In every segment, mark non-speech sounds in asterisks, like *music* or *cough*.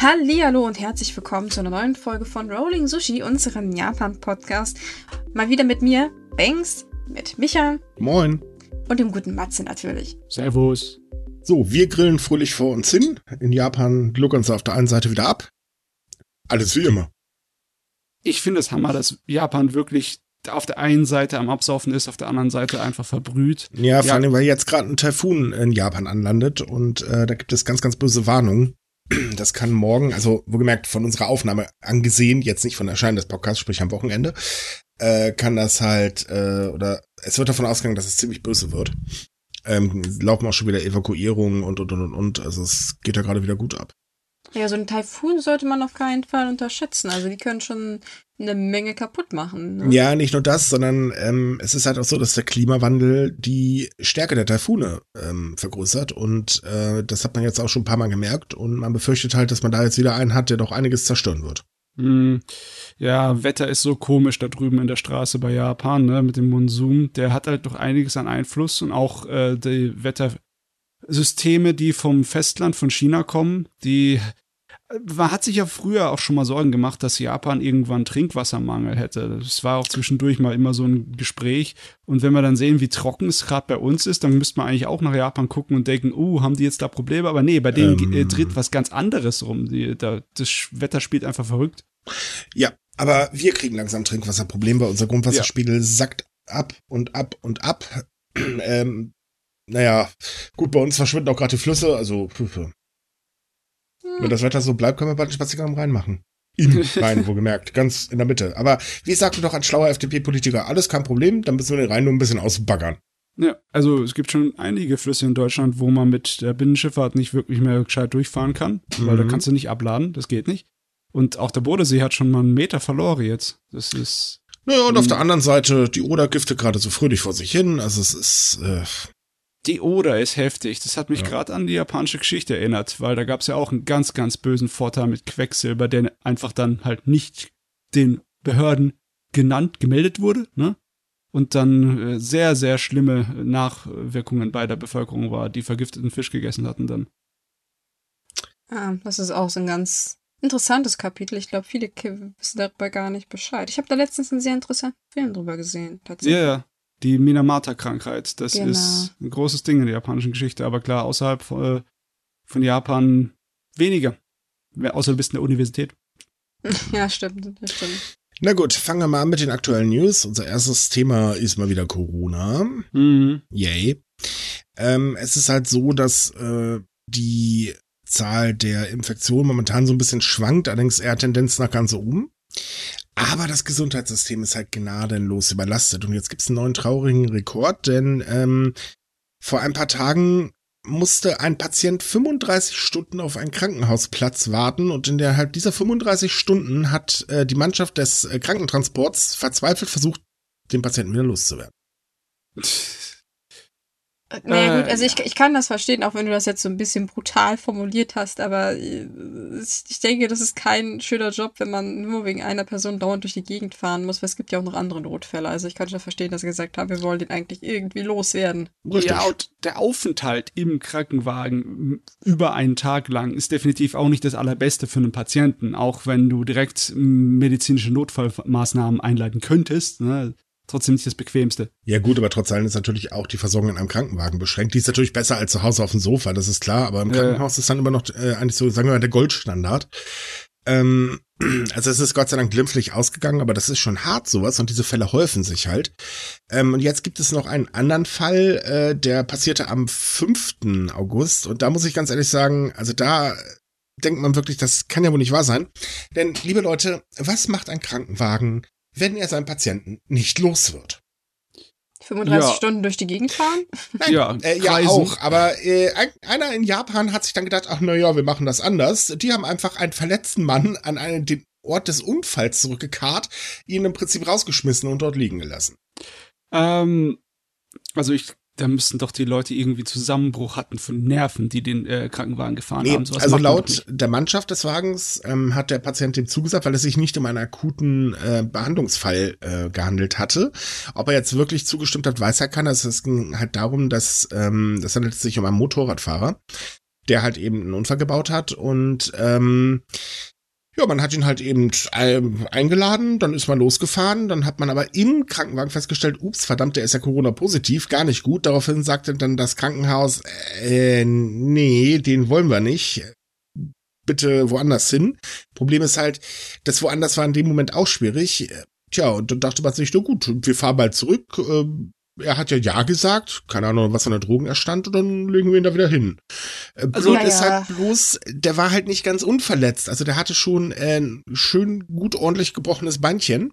Hallo und herzlich willkommen zu einer neuen Folge von Rolling Sushi, unserem Japan-Podcast. Mal wieder mit mir, Banks, mit Micha. Moin. Und dem guten Matze natürlich. Servus. So, wir grillen fröhlich vor uns hin. In Japan gluckern sie auf der einen Seite wieder ab. Alles wie immer. Ich finde es Hammer, dass Japan wirklich auf der einen Seite am Absaufen ist, auf der anderen Seite einfach verbrüht. Ja, vor allem, weil jetzt gerade ein Taifun in Japan anlandet und äh, da gibt es ganz, ganz böse Warnungen. Das kann morgen, also wohlgemerkt von unserer Aufnahme angesehen, jetzt nicht von Erscheinen des Podcasts, sprich am Wochenende, äh, kann das halt, äh, oder es wird davon ausgegangen, dass es ziemlich böse wird. Ähm, laufen auch schon wieder Evakuierungen und, und, und, und, und. Also es geht ja gerade wieder gut ab. Ja, so ein Taifun sollte man auf keinen Fall unterschätzen. Also die können schon eine Menge kaputt machen. Ne? Ja, nicht nur das, sondern ähm, es ist halt auch so, dass der Klimawandel die Stärke der Taifune ähm, vergrößert und äh, das hat man jetzt auch schon ein paar Mal gemerkt und man befürchtet halt, dass man da jetzt wieder einen hat, der doch einiges zerstören wird. Hm, ja, Wetter ist so komisch da drüben in der Straße bei Japan, ne, mit dem Monsun. Der hat halt doch einiges an Einfluss und auch äh, die Wettersysteme, die vom Festland von China kommen, die man hat sich ja früher auch schon mal Sorgen gemacht, dass Japan irgendwann Trinkwassermangel hätte. Das war auch zwischendurch mal immer so ein Gespräch. Und wenn wir dann sehen, wie trocken es gerade bei uns ist, dann müsste man eigentlich auch nach Japan gucken und denken, uh, haben die jetzt da Probleme? Aber nee, bei denen ähm, äh, dreht was ganz anderes rum. Die, da, das Wetter spielt einfach verrückt. Ja, aber wir kriegen langsam Trinkwasserprobleme, weil unser Grundwasserspiegel ja. sackt ab und ab und ab. *clears throat* ähm, naja, gut, bei uns verschwinden auch gerade die Flüsse, also *laughs* wenn das Wetter so bleibt, können wir bald einen Spaziergang reinmachen. In *laughs* rein, wo gemerkt, ganz in der Mitte. Aber wie sagte doch ein schlauer FDP-Politiker, alles kein Problem, dann müssen wir den Rhein nur ein bisschen ausbaggern. Ja, also es gibt schon einige Flüsse in Deutschland, wo man mit der Binnenschifffahrt nicht wirklich mehr gescheit durchfahren kann, weil mhm. da kannst du nicht abladen, das geht nicht. Und auch der Bodensee hat schon mal einen Meter verloren jetzt. Das ist. Naja, und auf der anderen Seite die Oder-Gifte gerade so fröhlich vor sich hin. Also es ist, äh, die Oder ist heftig. Das hat mich ja. gerade an die japanische Geschichte erinnert, weil da gab es ja auch einen ganz, ganz bösen Vorteil mit Quecksilber, der einfach dann halt nicht den Behörden genannt, gemeldet wurde, ne? Und dann äh, sehr, sehr schlimme Nachwirkungen bei der Bevölkerung war, die vergifteten Fisch gegessen hatten dann. Ah, das ist auch so ein ganz interessantes Kapitel. Ich glaube, viele wissen darüber gar nicht Bescheid. Ich habe da letztens einen sehr interessanten Film drüber gesehen, tatsächlich. Ja, ja die Minamata-Krankheit. Das genau. ist ein großes Ding in der japanischen Geschichte, aber klar, außerhalb von, äh, von Japan weniger. Außer du bist in der Universität. *laughs* Ja, stimmt, das stimmt. Na gut, fangen wir mal an mit den aktuellen News. Unser erstes Thema ist mal wieder Corona. Mhm. Yay. Ähm, es ist halt so, dass äh, die Zahl der Infektionen momentan so ein bisschen schwankt, allerdings eher Tendenz nach ganz oben. Aber das Gesundheitssystem ist halt gnadenlos überlastet. Und jetzt gibt es einen neuen traurigen Rekord, denn ähm, vor ein paar Tagen musste ein Patient 35 Stunden auf einen Krankenhausplatz warten und innerhalb dieser 35 Stunden hat äh, die Mannschaft des äh, Krankentransports verzweifelt versucht, den Patienten wieder loszuwerden. *laughs* Naja, gut, also ich, ich kann das verstehen, auch wenn du das jetzt so ein bisschen brutal formuliert hast, aber äh, ich denke, das ist kein schöner Job, wenn man nur wegen einer Person dauernd durch die Gegend fahren muss, weil es gibt ja auch noch andere Notfälle. Also ich kann schon verstehen, dass sie gesagt haben, wir wollen den eigentlich irgendwie loswerden. Ja, und der Aufenthalt im Krankenwagen über einen Tag lang ist definitiv auch nicht das Allerbeste für einen Patienten, auch wenn du direkt medizinische Notfallmaßnahmen einleiten könntest. Ne? Trotzdem nicht das Bequemste. Ja gut, aber trotz allem ist natürlich auch die Versorgung in einem Krankenwagen beschränkt. Die ist natürlich besser als zu Hause auf dem Sofa, das ist klar, aber im Krankenhaus ist dann immer noch äh, eigentlich so, sagen wir mal, der Goldstandard. Ähm, *clears throat* also es ist Gott sei Dank glimpflich ausgegangen, aber das ist schon hart sowas und diese Fälle häufen sich halt. Ähm, und jetzt gibt es noch einen anderen Fall, äh, der passierte am 5. August und da muss ich ganz ehrlich sagen, also da denkt man wirklich, das kann ja wohl nicht wahr sein. Denn, liebe Leute, was macht ein Krankenwagen wenn er seinen Patienten nicht los wird. 35 ja. Stunden durch die Gegend fahren? Nein, ja, äh, ja auch. Aber äh, einer in Japan hat sich dann gedacht, ach naja, wir machen das anders. Die haben einfach einen verletzten Mann an einen, den Ort des Unfalls zurückgekarrt, ihn im Prinzip rausgeschmissen und dort liegen gelassen. Ähm, also ich da müssten doch die Leute irgendwie Zusammenbruch hatten von Nerven, die den äh, Krankenwagen gefahren nee, haben. So also laut der Mannschaft des Wagens ähm, hat der Patient dem zugesagt, weil es sich nicht um einen akuten äh, Behandlungsfall äh, gehandelt hatte. Ob er jetzt wirklich zugestimmt hat, weiß er keiner. Es ging halt darum, dass ähm, das handelt sich um einen Motorradfahrer, der halt eben einen Unfall gebaut hat und ähm, ja, man hat ihn halt eben eingeladen, dann ist man losgefahren, dann hat man aber im Krankenwagen festgestellt, ups, verdammt, der ist ja Corona-positiv, gar nicht gut. Daraufhin sagte dann das Krankenhaus, äh, nee, den wollen wir nicht. Bitte woanders hin. Problem ist halt, das woanders war in dem Moment auch schwierig. Tja, und dann dachte man sich, na gut, wir fahren bald zurück. Ähm, er hat ja Ja gesagt, keine Ahnung, was an der Drogen erstand, und dann legen wir ihn da wieder hin. Äh, also, Blöd ja, ist halt bloß, der war halt nicht ganz unverletzt. Also der hatte schon ein schön gut ordentlich gebrochenes Beinchen.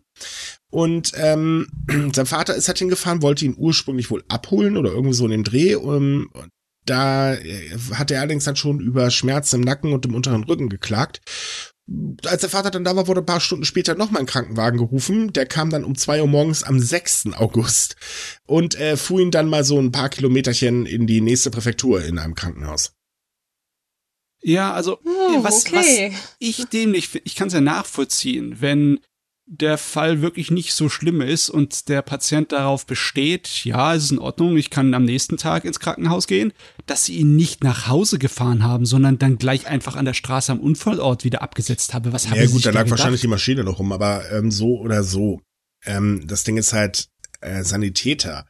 Und ähm, *clears throat* sein Vater ist halt hingefahren, wollte ihn ursprünglich wohl abholen oder irgendwie so in den Dreh. Um, da äh, hat er allerdings dann schon über Schmerzen im Nacken und im unteren Rücken geklagt als der Vater dann da war, wurde ein paar Stunden später nochmal ein Krankenwagen gerufen. Der kam dann um zwei Uhr morgens am 6. August und äh, fuhr ihn dann mal so ein paar Kilometerchen in die nächste Präfektur in einem Krankenhaus. Ja, also oh, was, okay. was ich dämlich ich kann es ja nachvollziehen, wenn der Fall wirklich nicht so schlimm ist und der Patient darauf besteht, ja, es ist in Ordnung, ich kann am nächsten Tag ins Krankenhaus gehen, dass sie ihn nicht nach Hause gefahren haben, sondern dann gleich einfach an der Straße am Unfallort wieder abgesetzt habe. Was haben ja, gut, da lag gedacht? wahrscheinlich die Maschine noch rum, aber ähm, so oder so. Ähm, das Ding ist halt, äh, Sanitäter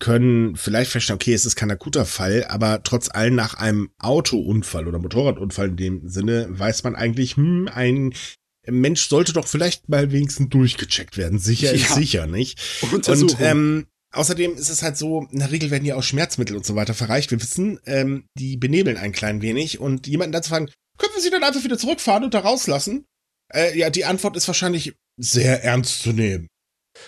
können vielleicht verstehen, okay, es ist kein akuter Fall, aber trotz allem nach einem Autounfall oder Motorradunfall in dem Sinne weiß man eigentlich, hm, ein Mensch sollte doch vielleicht mal wenigstens durchgecheckt werden. Sicher ja. ist sicher, nicht? Und ähm, außerdem ist es halt so, in der Regel werden ja auch Schmerzmittel und so weiter verreicht. Wir wissen, ähm, die benebeln ein klein wenig und jemanden dazu fragen, können wir sie dann einfach wieder zurückfahren und da rauslassen? Äh, ja, die Antwort ist wahrscheinlich sehr ernst zu nehmen.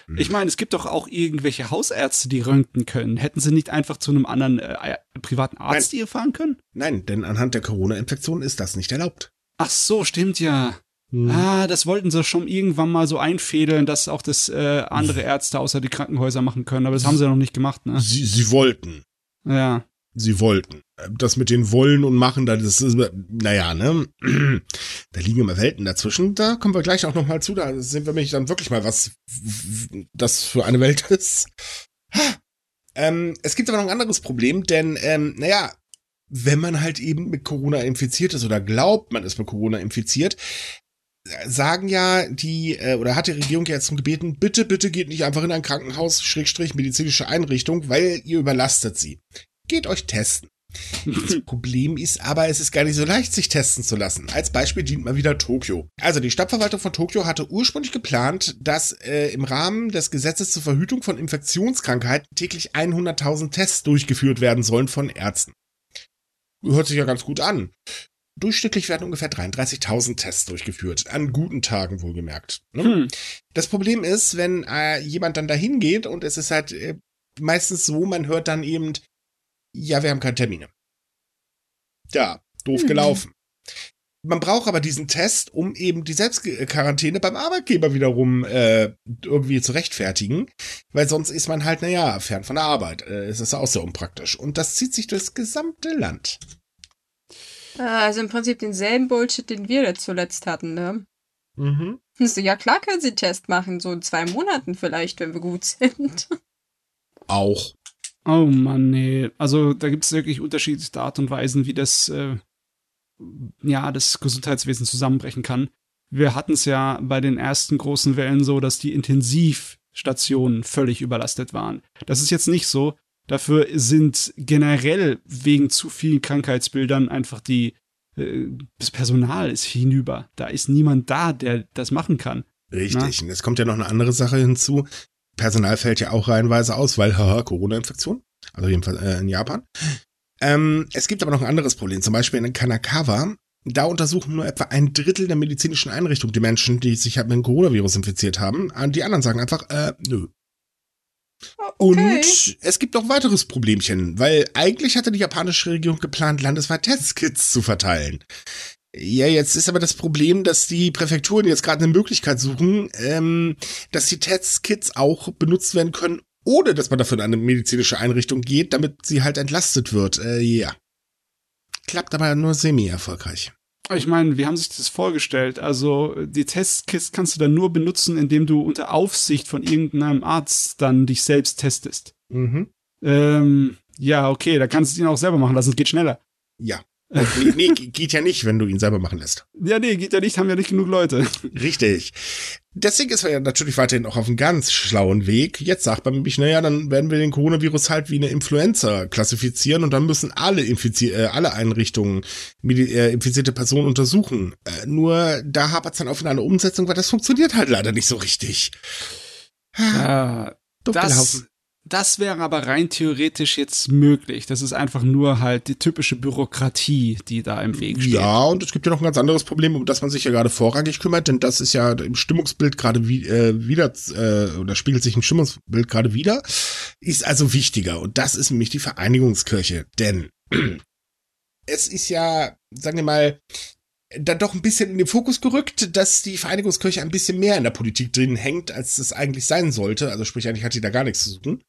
Hm. Ich meine, es gibt doch auch irgendwelche Hausärzte, die röntgen können. Hätten sie nicht einfach zu einem anderen äh, privaten Arzt Nein. hier fahren können? Nein, denn anhand der Corona-Infektion ist das nicht erlaubt. Ach so, stimmt ja. Hm. Ah, das wollten sie schon irgendwann mal so einfädeln, dass auch das äh, andere Ärzte außer die Krankenhäuser machen können, aber das haben sie ja noch nicht gemacht, ne? Sie, sie wollten. Ja. Sie wollten. Das mit den Wollen und Machen, das ist, naja, ne? *clears throat* Da liegen immer Welten dazwischen. Da kommen wir gleich auch noch mal zu. Da sehen wir nämlich dann wirklich mal, was das für eine Welt *laughs* ist. Ähm, es gibt aber noch ein anderes Problem, denn, ähm, naja, wenn man halt eben mit Corona infiziert ist oder glaubt, man ist mit Corona infiziert, sagen ja die, äh, oder hat die Regierung ja jetzt zum gebeten, bitte, bitte geht nicht einfach in ein Krankenhaus, Schrägstrich, medizinische Einrichtung, weil ihr überlastet sie. Geht euch testen. Das *laughs* Problem ist aber, es ist gar nicht so leicht, sich testen zu lassen. Als Beispiel dient mal wieder Tokio. Also die Stadtverwaltung von Tokio hatte ursprünglich geplant, dass äh, im Rahmen des Gesetzes zur Verhütung von Infektionskrankheiten täglich 100.000 Tests durchgeführt werden sollen von Ärzten. Hört sich ja ganz gut an. Durchschnittlich werden ungefähr 33.000 Tests durchgeführt, an guten Tagen wohlgemerkt. Ne? Hm. Das Problem ist, wenn äh, jemand dann dahin geht und es ist halt äh, meistens so, man hört dann eben, ja, wir haben keine Termine. Ja, doof hm. gelaufen. Man braucht aber diesen Test, um eben die Selbstquarantäne beim Arbeitgeber wiederum äh, irgendwie zu rechtfertigen, weil sonst ist man halt, naja, fern von der Arbeit. Äh, es ist auch sehr unpraktisch. Und das zieht sich durchs gesamte Land. Ah, also im Prinzip denselben Bullshit, den wir zuletzt hatten, ne? Mhm. So, ja, klar können sie Test machen, so in zwei Monaten vielleicht, wenn wir gut sind. *laughs* Auch. Oh Mann, nee. Also da gibt es wirklich unterschiedliche Art und Weisen, wie das, äh, ja, das Gesundheitswesen zusammenbrechen kann. Wir hatten es ja bei den ersten großen Wellen so, dass die Intensivstationen völlig überlastet waren. Das ist jetzt nicht so. Dafür sind generell wegen zu vielen Krankheitsbildern einfach die, äh, das Personal ist hinüber. Da ist niemand da, der das machen kann. Richtig. Und es kommt ja noch eine andere Sache hinzu. Personal fällt ja auch reihenweise aus, weil, haha, Corona-Infektion. Also jedenfalls äh, in Japan. Ähm, es gibt aber noch ein anderes Problem. Zum Beispiel in Kanakawa. Da untersuchen nur etwa ein Drittel der medizinischen Einrichtungen die Menschen, die sich halt mit dem Coronavirus infiziert haben. Die anderen sagen einfach, äh, nö, Okay. Und es gibt noch weiteres Problemchen, weil eigentlich hatte die japanische Regierung geplant, landesweit Testkits zu verteilen. Ja, jetzt ist aber das Problem, dass die Präfekturen jetzt gerade eine Möglichkeit suchen, ähm, dass die Testkits auch benutzt werden können, ohne dass man dafür in eine medizinische Einrichtung geht, damit sie halt entlastet wird. Äh, ja. Klappt aber nur semi-erfolgreich. Ich meine, wie haben sich das vorgestellt? Also die Testkits kannst du dann nur benutzen, indem du unter Aufsicht von irgendeinem Arzt dann dich selbst testest. Mhm. Ähm, ja, okay, da kannst du ihn auch selber machen lassen, es geht schneller. Ja. Nee, nee, geht ja nicht, wenn du ihn selber machen lässt. Ja, nee, geht ja nicht, haben ja nicht genug Leute. Richtig. Deswegen ist er ja natürlich weiterhin auch auf einem ganz schlauen Weg. Jetzt sagt man nämlich, naja, dann werden wir den Coronavirus halt wie eine Influenza klassifizieren und dann müssen alle, Infizi äh, alle Einrichtungen äh, infizierte Personen untersuchen. Äh, nur da hapert es dann auf in einer Umsetzung, weil das funktioniert halt leider nicht so richtig. Ja, das, das wäre aber rein theoretisch jetzt möglich. Das ist einfach nur halt die typische Bürokratie, die da im Weg steht. Ja, und es gibt ja noch ein ganz anderes Problem, um das man sich ja gerade vorrangig kümmert, denn das ist ja im Stimmungsbild gerade wie, äh, wieder, äh, oder spiegelt sich im Stimmungsbild gerade wieder, ist also wichtiger. Und das ist nämlich die Vereinigungskirche. Denn *clears throat* es ist ja, sagen wir mal, dann doch ein bisschen in den Fokus gerückt, dass die Vereinigungskirche ein bisschen mehr in der Politik drin hängt, als es eigentlich sein sollte. Also sprich, eigentlich hat die da gar nichts zu suchen.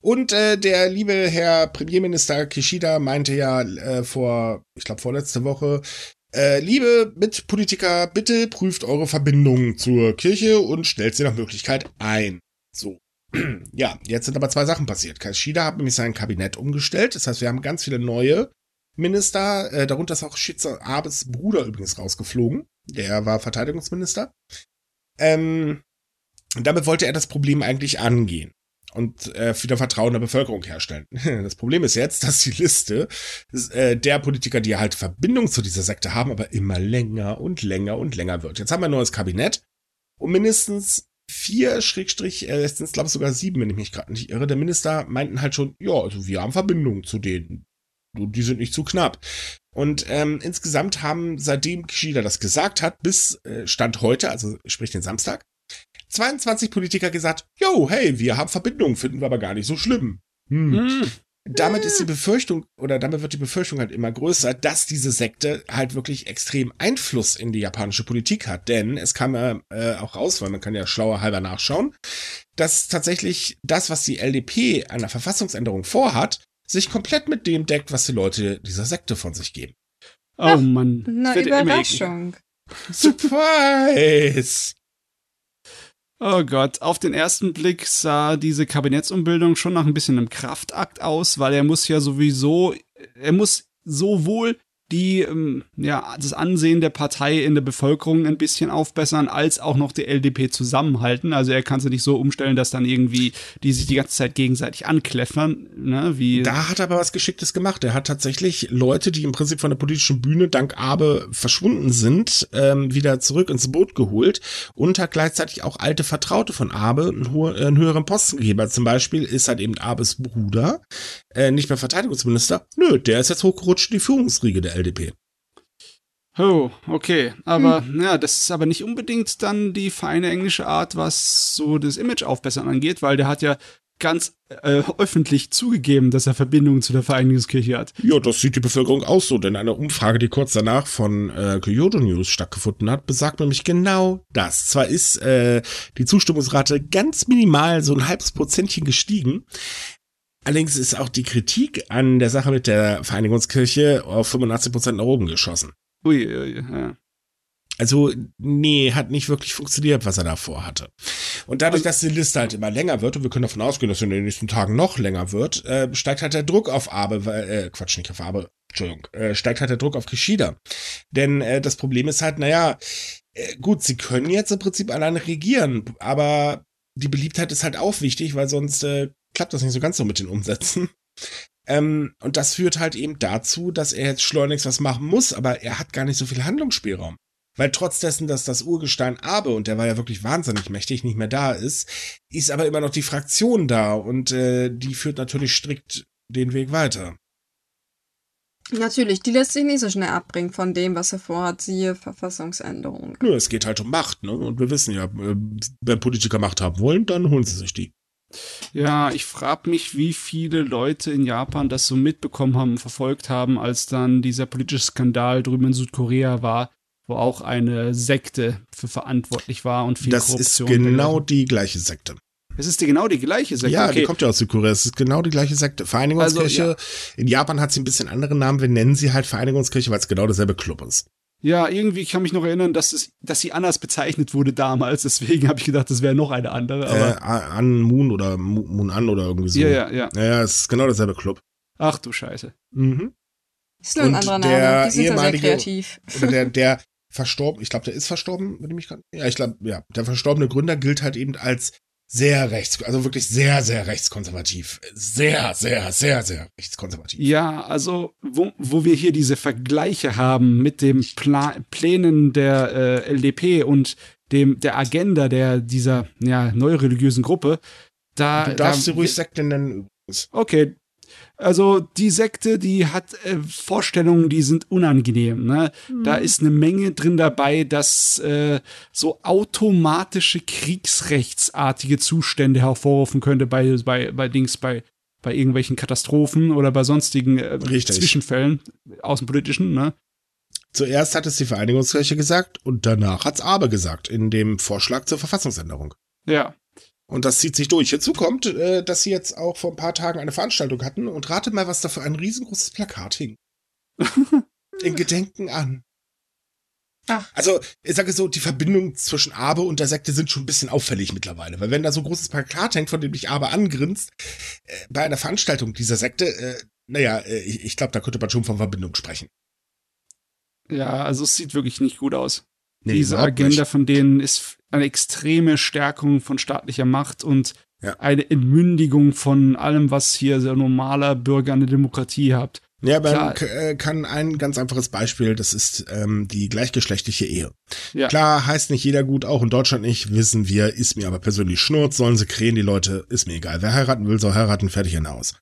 Und äh, der liebe Herr Premierminister Kishida meinte ja äh, vor, ich glaube vorletzte Woche, äh, liebe Mitpolitiker, bitte prüft eure Verbindung zur Kirche und stellt sie nach Möglichkeit ein. So. *clears throat* ja, jetzt sind aber zwei Sachen passiert. Kishida hat nämlich sein Kabinett umgestellt. Das heißt, wir haben ganz viele neue Minister, äh, darunter ist auch Shizu Abes Bruder übrigens rausgeflogen. Der war Verteidigungsminister. Ähm, damit wollte er das Problem eigentlich angehen und äh, wieder Vertrauen der Bevölkerung herstellen. *laughs* Das Problem ist jetzt, dass die Liste äh, der Politiker, die halt Verbindung zu dieser Sekte haben, aber immer länger und länger und länger wird. Jetzt haben wir ein neues Kabinett und mindestens vier Schrägstrich, äh, sind glaube ich sogar sieben, wenn ich mich gerade nicht irre, der Minister meinten halt schon, ja, also wir haben Verbindung zu denen die sind nicht zu knapp. Und ähm, insgesamt haben, seitdem Kishida das gesagt hat, bis äh, Stand heute, also sprich den Samstag, 22 Politiker gesagt, yo, hey, wir haben Verbindungen, finden wir aber gar nicht so schlimm. Hm. Hm. Damit ist die Befürchtung, oder damit wird die Befürchtung halt immer größer, dass diese Sekte halt wirklich extrem Einfluss in die japanische Politik hat. Denn es kam ja äh, auch raus, weil man kann ja schlauer halber nachschauen, dass tatsächlich das, was die LDP einer Verfassungsänderung vorhat, sich komplett mit dem deckt, was die Leute dieser Sekte von sich geben. Oh Ach, Mann. Na, Überraschung. Surprise! Oh Gott, auf den ersten Blick sah diese Kabinettsumbildung schon nach ein bisschen einem Kraftakt aus, weil er muss ja sowieso, er muss sowohl die ähm, ja das Ansehen der Partei in der Bevölkerung ein bisschen aufbessern, als auch noch die LDP zusammenhalten. Also er kann sie nicht so umstellen, dass dann irgendwie die sich die ganze Zeit gegenseitig ankläffern, ne? Wie da hat er aber was Geschicktes gemacht. Er hat tatsächlich Leute, die im Prinzip von der politischen Bühne dank Abe verschwunden sind, ähm, wieder zurück ins Boot geholt und hat gleichzeitig auch alte Vertraute von Abe einen, einen höheren Posten gegeben. Zum Beispiel ist halt eben Abes Bruder äh, nicht mehr Verteidigungsminister. Nö, der ist jetzt hochgerutscht in die Führungsriege der LDP. Oh, okay. Aber hm. ja, das ist aber nicht unbedingt dann die feine englische Art, was so das Image aufbessern angeht, weil der hat ja ganz äh, öffentlich zugegeben, dass er Verbindungen zu der Vereinigungskirche hat. Ja, das sieht die Bevölkerung auch so, denn eine Umfrage, die kurz danach von äh, Kyoto News stattgefunden hat, besagt nämlich genau das. Zwar ist äh, die Zustimmungsrate ganz minimal, so ein halbes Prozentchen gestiegen, Allerdings ist auch die Kritik an der Sache mit der Vereinigungskirche auf 85 Prozent nach oben geschossen. Ui, ui, ja. Also, nee, hat nicht wirklich funktioniert, was er davor hatte. Und dadurch, dass die Liste halt immer länger wird, und wir können davon ausgehen, dass sie in den nächsten Tagen noch länger wird, äh, steigt halt der Druck auf Abe, weil, äh, Quatsch, nicht auf Abe, Entschuldigung, äh, steigt halt der Druck auf Kishida. Denn äh, das Problem ist halt, naja, äh, gut, sie können jetzt im Prinzip alleine regieren, aber die Beliebtheit ist halt auch wichtig, weil sonst äh, klappt das nicht so ganz so mit den Umsätzen. Ähm, und das führt halt eben dazu, dass er jetzt schleunigst was machen muss, aber er hat gar nicht so viel Handlungsspielraum. Weil trotz dessen, dass das Urgestein Abe, und der war ja wirklich wahnsinnig mächtig, nicht mehr da ist, ist aber immer noch die Fraktion da und äh, die führt natürlich strikt den Weg weiter. Natürlich, die lässt sich nicht so schnell abbringen von dem, was er vorhat, siehe Verfassungsänderung. Nö, es geht halt um Macht, ne? Und wir wissen ja, äh, wenn Politiker Macht haben wollen, dann holen sie sich die. Ja, ich frage mich, wie viele Leute in Japan das so mitbekommen haben, verfolgt haben, als dann dieser politische Skandal drüben in Südkorea war, wo auch eine Sekte für verantwortlich war und viel das Korruption. Das ist genau die gleiche Sekte. Es ist die, genau die gleiche Sekte. Ja, okay. die kommt ja aus Südkorea. Es ist genau die gleiche Sekte. Vereinigungskirche. Also, ja. In Japan hat sie ein bisschen anderen Namen. Wir nennen sie halt Vereinigungskirche, weil es genau derselbe Club ist. Ja, irgendwie kann mich noch erinnern, dass, es, dass sie anders bezeichnet wurde damals. Deswegen habe ich gedacht, das wäre noch eine andere. Aber äh, An Moon oder Moon An oder irgendwie so. Ja, ja, ja. Ja, es ist genau derselbe Club. Ach du Scheiße. Mhm. Ist nur ein anderer Name. Die sind da sehr kreativ. *laughs* Oder der, der verstorben, ich glaube, der ist verstorben, wenn ich mich gerade. Ja, ich glaube, ja, der verstorbene Gründer gilt halt eben als sehr rechts, also wirklich sehr, sehr rechtskonservativ. Sehr, sehr, sehr, sehr rechtskonservativ. Ja, also wo, wo wir hier diese Vergleiche haben mit den Pla Plänen der äh, LDP und dem der Agenda der dieser ja neureligiösen Gruppe, da du darfst da, sie ruhig Sekte nennen übrigens. Okay, also die Sekte, die hat äh, Vorstellungen, die sind unangenehm. Ne? Mhm. Da ist eine Menge drin dabei, dass äh, so automatische kriegsrechtsartige Zustände hervorrufen könnte bei bei bei Dings bei bei irgendwelchen Katastrophen oder bei sonstigen äh, Zwischenfällen außenpolitischen. Ne? Zuerst hat es die Vereinigungskirche gesagt und danach hat's Aber gesagt in dem Vorschlag zur Verfassungsänderung. Ja. Und das zieht sich durch. Hinzu kommt, äh, dass sie jetzt auch vor ein paar Tagen eine Veranstaltung hatten und rate mal, was da für ein riesengroßes Plakat hing. *laughs* In Gedenken an. Ach. Also, ich sage so, die Verbindung zwischen Abe und der Sekte sind schon ein bisschen auffällig mittlerweile. Weil wenn da so ein großes Plakat hängt, von dem dich Abe angrinst, äh, bei einer Veranstaltung dieser Sekte, äh, naja, äh, ich, ich glaube, da könnte man schon von Verbindung sprechen. Ja, also es sieht wirklich nicht gut aus. Nee, Diese Agenda nicht. von denen ist eine extreme Stärkung von staatlicher Macht und ja. eine Entmündigung von allem, was hier so normaler Bürger eine Demokratie hat. Ja, man äh, kann ein ganz einfaches Beispiel, das ist ähm, die gleichgeschlechtliche Ehe. Ja. Klar, heißt nicht jeder gut, auch in Deutschland nicht, wissen wir, ist mir aber persönlich Schnurz, sollen sie krähen, die Leute, ist mir egal. Wer heiraten will, soll heiraten, fertig hinaus.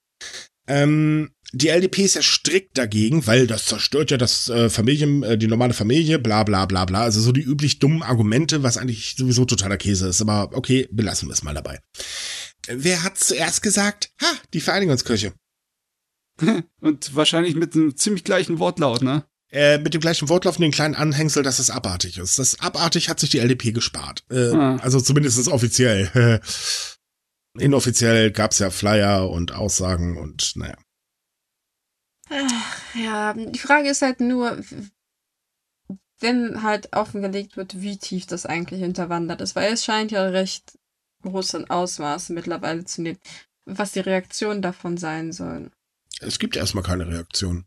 Ähm, die LDP ist ja strikt dagegen, weil das zerstört ja das äh, Familien, äh, die normale Familie, bla bla bla bla. Also so die üblich dummen Argumente, was eigentlich sowieso totaler Käse ist. Aber okay, belassen wir es mal dabei. Wer hat zuerst gesagt? Ha, die Vereinigungskirche. *laughs* Und wahrscheinlich mit einem ziemlich gleichen Wortlaut, ne? Äh, mit dem gleichen Wortlaut und den kleinen Anhängsel, dass es abartig ist. Das abartig hat sich die LDP gespart. Äh, ah. Also zumindest ist offiziell. *laughs* Inoffiziell gab's ja Flyer und Aussagen und naja. Ach, ja, die Frage ist halt nur, wenn halt offengelegt wird, wie tief das eigentlich hinterwandert ist, weil es scheint ja recht große Ausmaße mittlerweile zu nehmen, was die Reaktionen davon sein sollen. Es gibt erstmal keine Reaktion.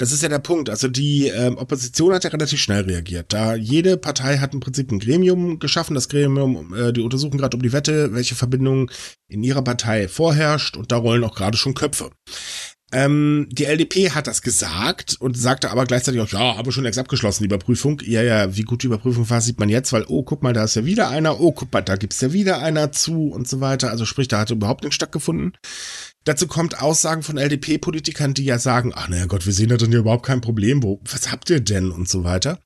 Das ist ja der Punkt. Also die ähm, Opposition hat ja relativ schnell reagiert. Da jede Partei hat im Prinzip ein Gremium geschaffen. Das Gremium, äh, die untersuchen gerade um die Wette, welche Verbindung in ihrer Partei vorherrscht und da rollen auch gerade schon Köpfe. Ähm, die LDP hat das gesagt und sagte aber gleichzeitig auch, ja, habe schon längst abgeschlossen, die Überprüfung. Ja, ja, wie gut die Überprüfung war, sieht man jetzt, weil, oh, guck mal, da ist ja wieder einer, oh, guck mal, da gibt's ja wieder einer zu und so weiter. Also sprich, da hat überhaupt nichts stattgefunden. Dazu kommt Aussagen von LDP-Politikern, die ja sagen, ach naja Gott, wir sehen da drin ja überhaupt kein Problem, wo, was habt ihr denn und so weiter.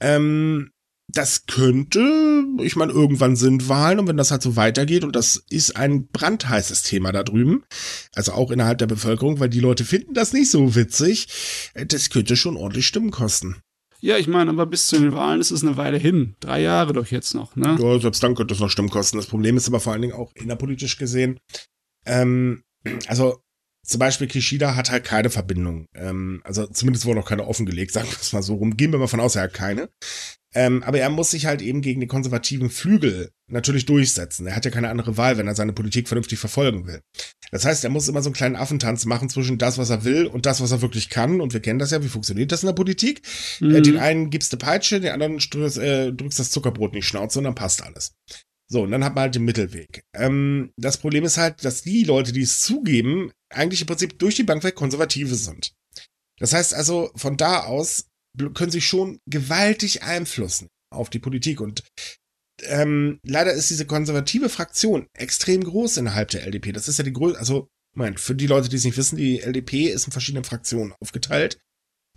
Ähm, das könnte, ich meine, irgendwann sind Wahlen und wenn das halt so weitergeht und das ist ein brandheißes Thema da drüben, also auch innerhalb der Bevölkerung, weil die Leute finden das nicht so witzig, äh, das könnte schon ordentlich Stimmen kosten. Ja, ich meine, aber bis zu den Wahlen ist es eine Weile hin. Drei Jahre doch jetzt noch, ne? Ja, selbst dann könnte es noch Stimmen kosten. Das Problem ist aber vor allen Dingen auch innerpolitisch gesehen, ähm, also zum Beispiel Kishida hat halt keine Verbindung. Ähm, also zumindest wurde noch keine offengelegt, *laughs* sagen wir es mal so rum. Gehen wir mal von aus, er hat keine. Ähm, aber er muss sich halt eben gegen die konservativen Flügel natürlich durchsetzen. Er hat ja keine andere Wahl, wenn er seine Politik vernünftig verfolgen will. Das heißt, er muss immer so einen kleinen Affentanz machen zwischen das, was er will und das, was er wirklich kann. Und wir kennen das ja, wie funktioniert das in der Politik? Mhm. Äh, den einen gibst du Peitsche, den anderen drückst, äh, drückst das Zuckerbrot in die Schnauze und dann passt alles. So, und dann hat man halt den Mittelweg. Ähm, das Problem ist halt, dass die Leute, die es zugeben, eigentlich im Prinzip durch die Bank weg Konservative sind. Das heißt also, von da aus können sie schon gewaltig einflussen auf die Politik. Und ähm, leider ist diese konservative Fraktion extrem groß innerhalb der LDP. Das ist ja die größte, also, Moment, für die Leute, die es nicht wissen, die LDP ist in verschiedenen Fraktionen aufgeteilt.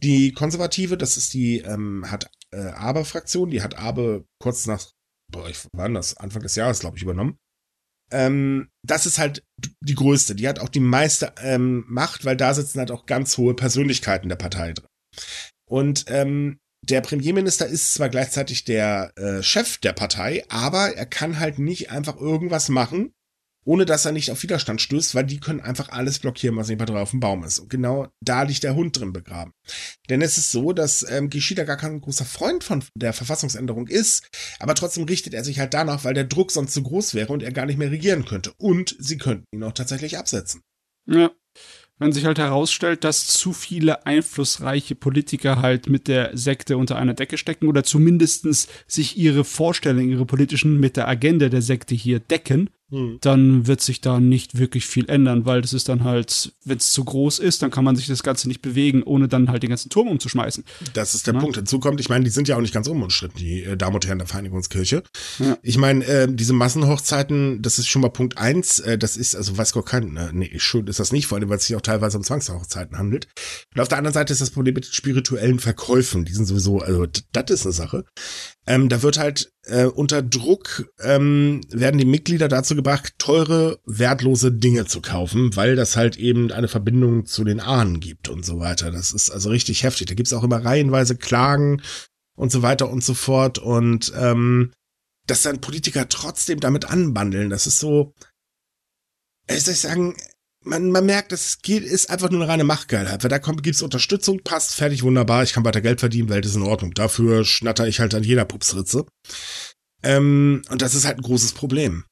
Die konservative, das ist die, ähm, hat äh, Aber-Fraktion, die hat Abe kurz nach, boah, ich das, Anfang des Jahres, glaube ich, übernommen. Ähm, das ist halt die größte. Die hat auch die meiste ähm, Macht, weil da sitzen halt auch ganz hohe Persönlichkeiten der Partei drin. Und ähm, der Premierminister ist zwar gleichzeitig der äh, Chef der Partei, aber er kann halt nicht einfach irgendwas machen, ohne dass er nicht auf Widerstand stößt, weil die können einfach alles blockieren, was nicht mehr drauf auf dem Baum ist. Und genau da liegt der Hund drin begraben. Denn es ist so, dass ähm, Gishida gar kein großer Freund von der Verfassungsänderung ist, aber trotzdem richtet er sich halt danach, weil der Druck sonst zu groß wäre und er gar nicht mehr regieren könnte. Und sie könnten ihn auch tatsächlich absetzen. Ja. wenn sich halt herausstellt, dass zu viele einflussreiche Politiker halt mit der Sekte unter einer Decke stecken oder zumindestens sich ihre Vorstellungen, ihre politischen mit der Agenda der Sekte hier decken, hm. dann wird sich da nicht wirklich viel ändern, weil das ist dann halt, wenn es zu groß ist, dann kann man sich das Ganze nicht bewegen, ohne dann halt den ganzen Turm umzuschmeißen. Das ist der ja? Punkt. Hinzu kommt, ich meine, die sind ja auch nicht ganz unumstritten, die äh, Damen und Herren der Vereinigungskirche. Ja. Ich meine, äh, diese Massenhochzeiten, das ist schon mal Punkt eins. Äh, das ist, also weiß Gott kein, äh, nee, schön ist das nicht, vor allem, weil es sich auch teilweise um Zwangshochzeiten handelt. Und auf der anderen Seite ist das Problem mit spirituellen Verkäufen. Die sind sowieso, also das ist eine Sache. Ähm, da wird halt äh, unter Druck ähm, werden die Mitglieder dazu gebracht, teure, wertlose Dinge zu kaufen, weil das halt eben eine Verbindung zu den Ahnen gibt und so weiter. Das ist also richtig heftig. Da gibt's auch immer reihenweise Klagen und so weiter und so fort. Und ähm, dass dann Politiker trotzdem damit anbandeln, das ist so, wie soll ich sagen, man, man merkt, es geht, ist einfach nur eine reine Machtgeilheit. Weil da kommt, gibt's Unterstützung, passt, fertig, wunderbar, ich kann weiter Geld verdienen, Welt ist in Ordnung. Dafür schnatter ich halt an jeder Pupsritze. Ähm, und das ist halt ein großes Problem.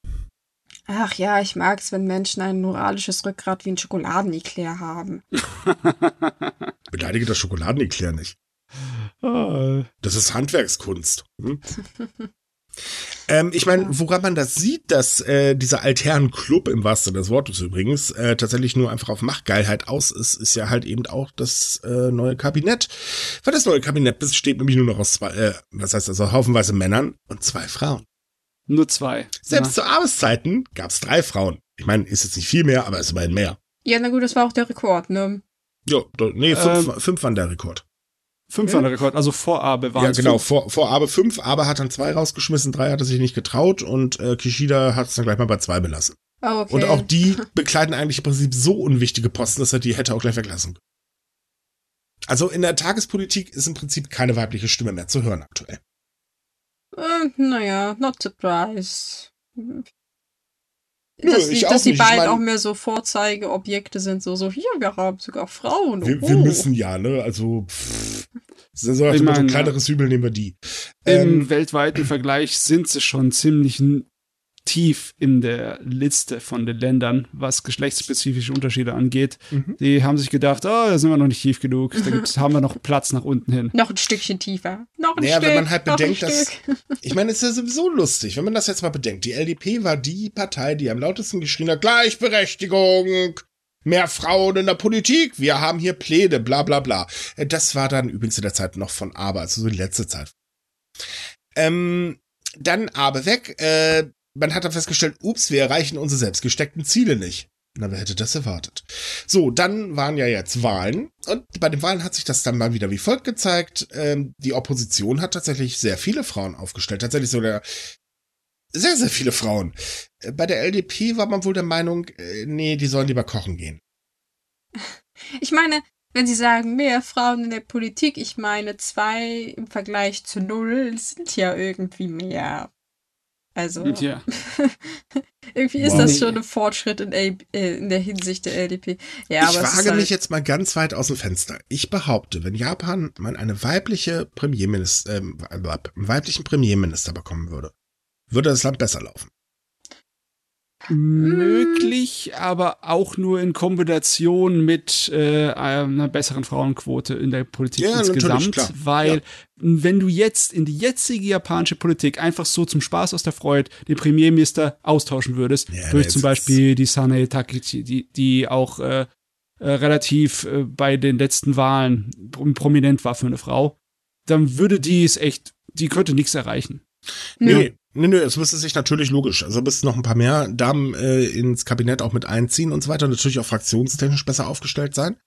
Ach ja, ich mag es, wenn Menschen ein moralisches Rückgrat wie ein Schokoladeniklär haben. *laughs* Beleidige das Schokoladeniklär nicht. Ah. Das ist Handwerkskunst. Hm? Ähm, ich meine, woran man das sieht, dass äh, dieser Altherren-Club im wahrsten des Wortes übrigens äh, tatsächlich nur einfach auf Machtgeilheit aus ist, ist ja halt eben auch das äh, neue Kabinett. Weil das neue Kabinett besteht nämlich nur noch aus zwei, äh, was heißt also haufenweise Männern und zwei Frauen. Nur zwei. Selbst ja. zu Arbeitszeiten gab es drei Frauen. Ich meine, ist jetzt nicht viel mehr, aber es ist immerhin mehr. Ja, na gut, das war auch der Rekord, ne? Ja, nee, fünf, ähm, fünf waren der Rekord. Fünf war der Rekord, also vor Abe waren Ja, genau, vor, vor Abe fünf. Abe hat dann zwei rausgeschmissen, drei hat er sich nicht getraut und äh, Kishida hat es dann gleich mal bei zwei belassen. Oh, okay. Und auch die *laughs* bekleiden eigentlich im Prinzip so unwichtige Posten, dass er die hätte auch gleich weglassen können. Also in der Tagespolitik ist im Prinzip keine weibliche Stimme mehr zu hören aktuell. Äh, naja, not surprised. Nö, dass die, dass die beiden ich mein, auch mehr so Vorzeigeobjekte sind, so, so, hier, wir haben sogar Frauen. Wir, oh. wir müssen ja, ne? Also, pff, so ich mein, ein kleineres Übel nehmen wir die. Im ähm, weltweiten Vergleich sind sie schon ziemlich tief in der Liste von den Ländern, was geschlechtsspezifische Unterschiede angeht. Mhm. Die haben sich gedacht, oh, da sind wir noch nicht tief genug. Da gibt's, *laughs* haben wir noch Platz nach unten hin. Noch ein Stückchen tiefer. Noch ein naja, Stück. wenn man halt bedenkt, dass. *laughs* Ich meine, es ist ja sowieso lustig, wenn man das jetzt mal bedenkt. Die LDP war die Partei, die am lautesten geschrien hat: Gleichberechtigung! Mehr Frauen in der Politik, wir haben hier Pläne, bla bla bla. Äh, das war dann übrigens in der Zeit noch von Aber, also so die letzte Zeit. Ähm, dann Aber weg. Äh, man hat dann festgestellt, ups, wir erreichen unsere selbst gesteckten Ziele nicht. Na, wer hätte das erwartet? So, dann waren ja jetzt Wahlen und bei den Wahlen hat sich das dann mal wieder wie folgt gezeigt. Ähm, die Opposition hat tatsächlich sehr viele Frauen aufgestellt, tatsächlich sogar sehr, sehr viele Frauen. Äh, bei der LDP war man wohl der Meinung, äh, nee, die sollen lieber kochen gehen. *laughs* Ich meine, wenn Sie sagen, mehr Frauen in der Politik, ich meine, zwei im Vergleich zu null sind ja irgendwie mehr. Also ja. *laughs* irgendwie ist wow. das schon ein Fortschritt in, äh, in, der Hinsicht der LDP. Ja, ich wage halt mich jetzt mal ganz weit aus dem Fenster. Ich behaupte, wenn Japan mal eine weibliche Premierminister, äh, einen weiblichen Premierminister bekommen würde, würde das Land besser laufen. Möglich, aber auch nur in Kombination mit äh, einer besseren Frauenquote in der Politik ja, insgesamt. Weil, ja. wenn du jetzt in die jetzige japanische Politik einfach so zum Spaß aus der Freude den Premierminister austauschen würdest, ja, durch zum Beispiel die Sane Takichi, die, die auch äh, äh, relativ äh, bei den letzten Wahlen prominent war für eine Frau, dann würde die es echt, die könnte nichts erreichen. Nee, Nee, nee, es müsste sich natürlich logisch, also müssten noch ein paar mehr Damen äh, ins Kabinett auch mit einziehen und so weiter, natürlich auch fraktionstechnisch besser aufgestellt sein.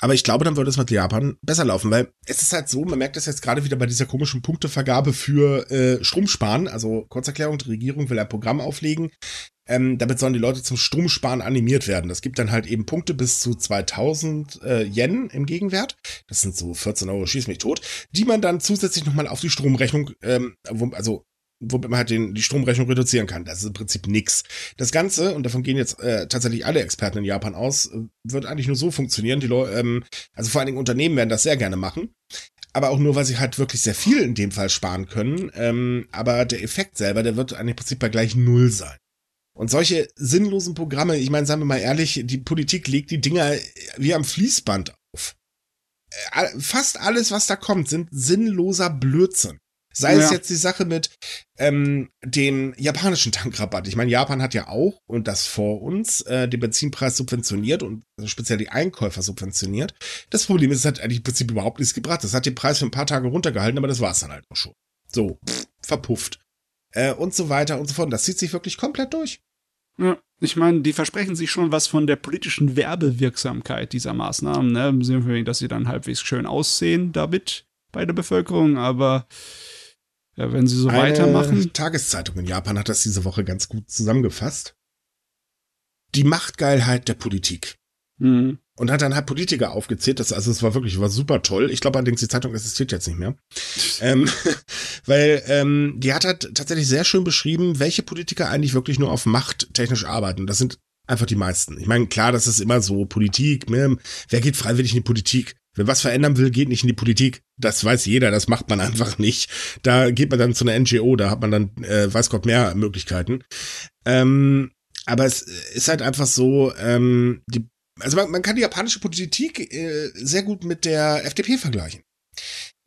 Aber ich glaube, dann würde es mit Japan besser laufen, weil es ist halt so, man merkt das jetzt gerade wieder bei dieser komischen Punktevergabe für äh, Stromsparen. Also Kurzerklärung, die Regierung will ein Programm auflegen. Ähm, damit sollen die Leute zum Stromsparen animiert werden. Das gibt dann halt eben Punkte bis zu 2000 äh, Yen im Gegenwert. Das sind so 14 Euro, schieß mich tot, die man dann zusätzlich nochmal auf die Stromrechnung, ähm, also womit man halt den, die Stromrechnung reduzieren kann. Das ist im Prinzip nix. Das Ganze, und davon gehen jetzt äh, tatsächlich alle Experten in Japan aus, äh, wird eigentlich nur so funktionieren. Die Leute, ähm, also vor allen Dingen Unternehmen werden das sehr gerne machen. Aber auch nur, weil sie halt wirklich sehr viel in dem Fall sparen können. Ähm, aber der Effekt selber, der wird eigentlich im Prinzip bei gleich Null sein. Und solche sinnlosen Programme, ich meine, sagen wir mal ehrlich, die Politik legt die Dinger wie am Fließband auf. Äh, fast alles, was da kommt, sind sinnloser Blödsinn. Sei ja. es jetzt die Sache mit ähm, dem japanischen Tankrabatt. Ich meine, Japan hat ja auch, und das vor uns, äh, den Benzinpreis subventioniert und speziell die Einkäufer subventioniert. Das Problem ist, es hat eigentlich im Prinzip überhaupt nichts gebracht. Das hat den Preis für ein paar Tage runtergehalten, aber das war es dann halt auch schon. So, pff, verpufft. Äh, und so weiter und so fort. Das zieht sich wirklich komplett durch. Ja, ich meine, die versprechen sich schon was von der politischen Werbewirksamkeit dieser Maßnahmen, ne? Dass sie dann halbwegs schön aussehen damit bei der Bevölkerung, aber ja, wenn sie so Eine weitermachen. Tageszeitung in Japan hat das diese Woche ganz gut zusammengefasst. Die Machtgeilheit der Politik. Mhm. Und hat dann halt Politiker aufgezählt. Das, also es war wirklich, war super toll. Ich glaube allerdings, die Zeitung existiert jetzt nicht mehr. ähm, *laughs* weil ähm, die hat halt tatsächlich sehr schön beschrieben, welche Politiker eigentlich wirklich nur auf Macht technisch arbeiten. Das sind einfach die meisten. Ich meine, klar, das ist immer so Politik. Ne? Wer geht freiwillig in die Politik? Wer was verändern will, geht nicht in die Politik. Das weiß jeder, das macht man *laughs* einfach nicht. Da geht man dann zu einer NGO, da hat man dann, äh, weiß Gott, mehr Möglichkeiten. Ähm, aber es ist halt einfach so, ähm, die, also man, man kann die japanische Politik äh, sehr gut mit der FDP vergleichen.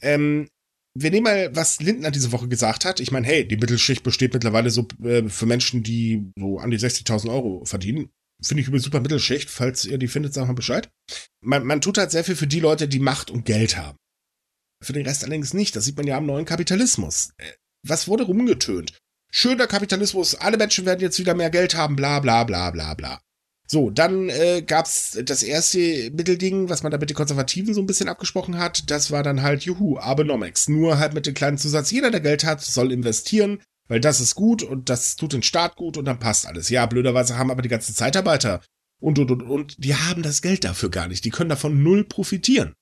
Ähm, wir nehmen mal, was Lindner diese Woche gesagt hat. Ich meine, hey, die Mittelschicht besteht mittlerweile so äh, für Menschen, die so an die 60.000 Euro verdienen. Finde ich übrigens super Mittelschicht. Falls ihr die findet, sagt mal Bescheid. Man, man tut halt sehr viel für die Leute, die Macht und Geld haben. Für den Rest allerdings nicht. Das sieht man ja am neuen Kapitalismus. Äh, was wurde rumgetönt? Schöner Kapitalismus, alle Menschen werden jetzt wieder mehr Geld haben, bla bla bla bla bla. So, dann äh, gab's das erste Mittelding, was man da mit den Konservativen so ein bisschen abgesprochen hat. Das war dann halt, juhu, Abenomics. Nur halt mit dem kleinen Zusatz, jeder, der Geld hat, soll investieren, weil das ist gut und das tut den Staat gut und dann passt alles. Ja, blöderweise haben aber die ganzen Zeitarbeiter und, und, und, und, die haben das Geld dafür gar nicht. Die können davon null profitieren.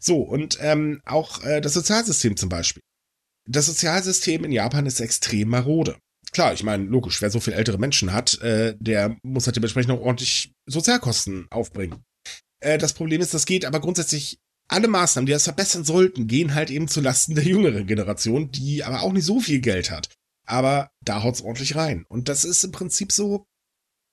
So, und ähm, auch äh, das Sozialsystem zum Beispiel. Das Sozialsystem in Japan ist extrem marode. Klar, ich meine, logisch, wer so viele ältere Menschen hat, äh, der muss halt dementsprechend auch ordentlich Sozialkosten aufbringen. Äh, das Problem ist, das geht aber grundsätzlich alle Maßnahmen, die das verbessern sollten, gehen halt eben zulasten der jüngeren Generation, die aber auch nicht so viel Geld hat aber da haut's ordentlich rein. Und das ist im Prinzip so,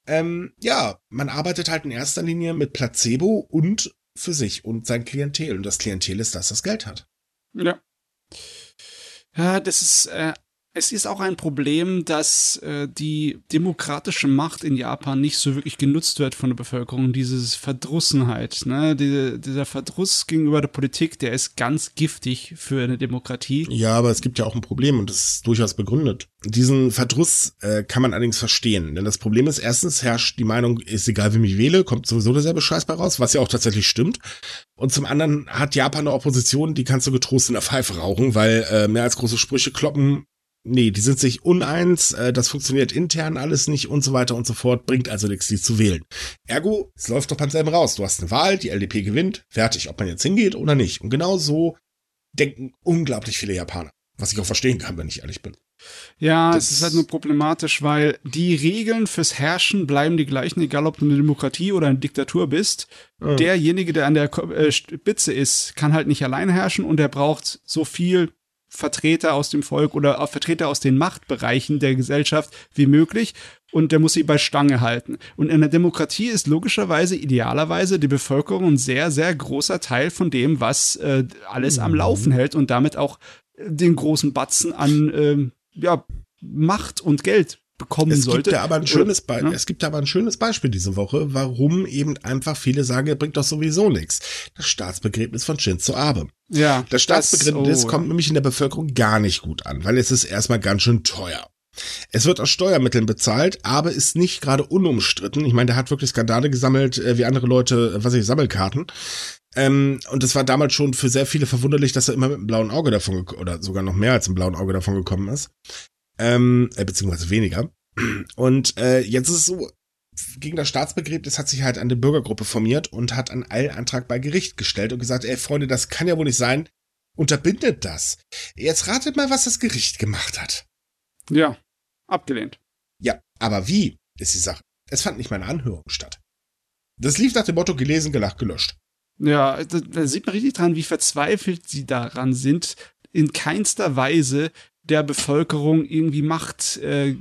ähm, ja, man arbeitet halt in erster Linie mit Placebo und für sich und sein Klientel. Und das Klientel ist das, das Geld hat. Ja. Ja, das ist äh, es ist auch ein Problem, dass äh, die demokratische Macht in Japan nicht so wirklich genutzt wird von der Bevölkerung. Dieses Verdrussenheit, ne? Die, dieser Verdruss gegenüber der Politik, der ist ganz giftig für eine Demokratie. Ja, aber es gibt ja auch ein Problem und das ist durchaus begründet. Diesen Verdruss äh, kann man allerdings verstehen, denn das Problem ist, erstens herrscht die Meinung, ist egal, wie mich wähle, kommt sowieso derselbe Scheiß bei raus, was ja auch tatsächlich stimmt. Und zum anderen hat Japan eine Opposition, die kannst du getrost in der Pfeife rauchen, weil äh, mehr als große Sprüche kloppen nee, die sind sich uneins, äh, das funktioniert intern alles nicht und so weiter und so fort, bringt also nichts, die zu wählen. Ergo, es läuft doch beim selben raus. Du hast eine Wahl, die LDP gewinnt, fertig, ob man jetzt hingeht oder nicht. Und genau so denken unglaublich viele Japaner. Was ich auch verstehen kann, wenn ich ehrlich bin. Ja, das es ist halt nur problematisch, weil die Regeln fürs Herrschen bleiben die gleichen, egal ob du eine Demokratie oder eine Diktatur bist. Mhm. Derjenige, der an der äh, Spitze ist, kann halt nicht allein herrschen und er braucht so viel Vertreter aus dem Volk oder Vertreter aus den Machtbereichen der Gesellschaft wie möglich und der muss sie bei Stange halten. Und in der Demokratie ist logischerweise, idealerweise die Bevölkerung ein sehr, sehr großer Teil von dem, was äh, alles mhm. am Laufen hält und damit auch den großen Batzen an äh, ja, Macht und Geld bekommen es sollte. Gibt ja aber ein schönes Be ja? Es gibt aber ein schönes Beispiel diese Woche, warum eben einfach viele sagen, er bringt doch sowieso nichts. Das Staatsbegräbnis von Shinzo Abe. Ja. Das Staatsbegräbnis das, oh, kommt nämlich in der Bevölkerung gar nicht gut an, weil es ist erstmal ganz schön teuer. Es wird aus Steuermitteln bezahlt, aber ist nicht gerade unumstritten. Ich meine, der hat wirklich Skandale gesammelt, äh, wie andere Leute, äh, was ich, Sammelkarten. Ähm, und es war damals schon für sehr viele verwunderlich, dass er immer mit einem blauen Auge davon, oder sogar noch mehr als einem blauen Auge davon gekommen ist ähm, äh, beziehungsweise weniger. *clears throat* Und äh, jetzt ist es so, gegen das Staatsbegräbnis hat sich halt eine Bürgergruppe formiert und hat einen Eilantrag bei Gericht gestellt und gesagt, ey Freunde, das kann ja wohl nicht sein. Unterbindet das. Jetzt ratet mal, was das Gericht gemacht hat. Ja, abgelehnt. Ja, aber wie ist die Sache? Es fand nicht mal eine Anhörung statt. Das lief nach dem Motto gelesen, gelacht, gelöscht. Ja, da, da sieht man richtig dran, wie verzweifelt sie daran sind, in keinster Weise der Bevölkerung irgendwie Macht äh,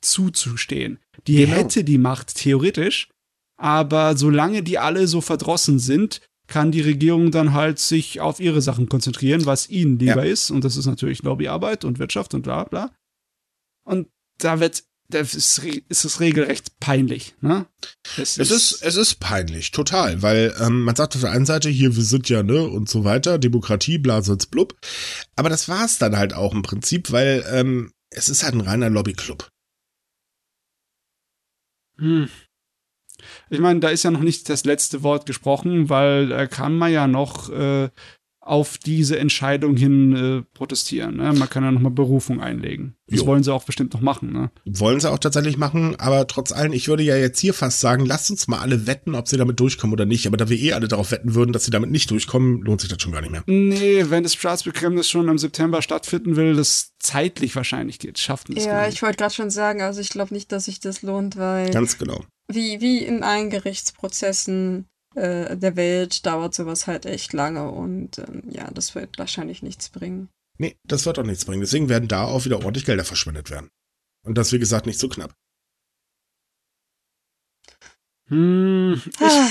zuzustehen. Die genau. hätte die Macht theoretisch, aber solange die alle so verdrossen sind, kann die Regierung dann halt sich auf ihre Sachen konzentrieren, was ihnen lieber ja. ist. Und das ist natürlich Lobbyarbeit und Wirtschaft und bla bla. Und da wird das ist, ist es regelrecht peinlich. Ne? Es, es ist, es ist peinlich, total, weil ähm, man sagt auf der einen Seite, hier, wir sind ja, ne, und so weiter, Demokratie, Blasitz, blub. Aber das war's dann halt auch im Prinzip, weil ähm, es ist halt ein reiner Lobbyclub. Hm. Ich meine, da ist ja noch nicht das letzte Wort gesprochen, weil da kann man ja noch äh, auf diese Entscheidung hin äh, protestieren. Ne? Man kann ja nochmal Berufung einlegen. Das jo. wollen sie auch bestimmt noch machen. Ne? Wollen sie auch tatsächlich machen, aber trotz allem, ich würde ja jetzt hier fast sagen, lasst uns mal alle wetten, ob sie damit durchkommen oder nicht. Aber da wir eh alle darauf wetten würden, dass sie damit nicht durchkommen, lohnt sich das schon gar nicht mehr. Nee, wenn das Staatsbegräbnis schon im September stattfinden will, das zeitlich wahrscheinlich geht, schafft es. Ja, ich wollte gerade schon sagen, also ich glaube nicht, dass sich das lohnt, weil. Ganz genau. Wie, wie in allen Gerichtsprozessen äh, der Welt dauert sowas halt echt lange und ähm, ja, das wird wahrscheinlich nichts bringen. Nee, das wird auch nichts bringen. Deswegen werden da auch wieder ordentlich Gelder verschwendet werden. Und das, wie gesagt, nicht so knapp. Hm, ich, ah.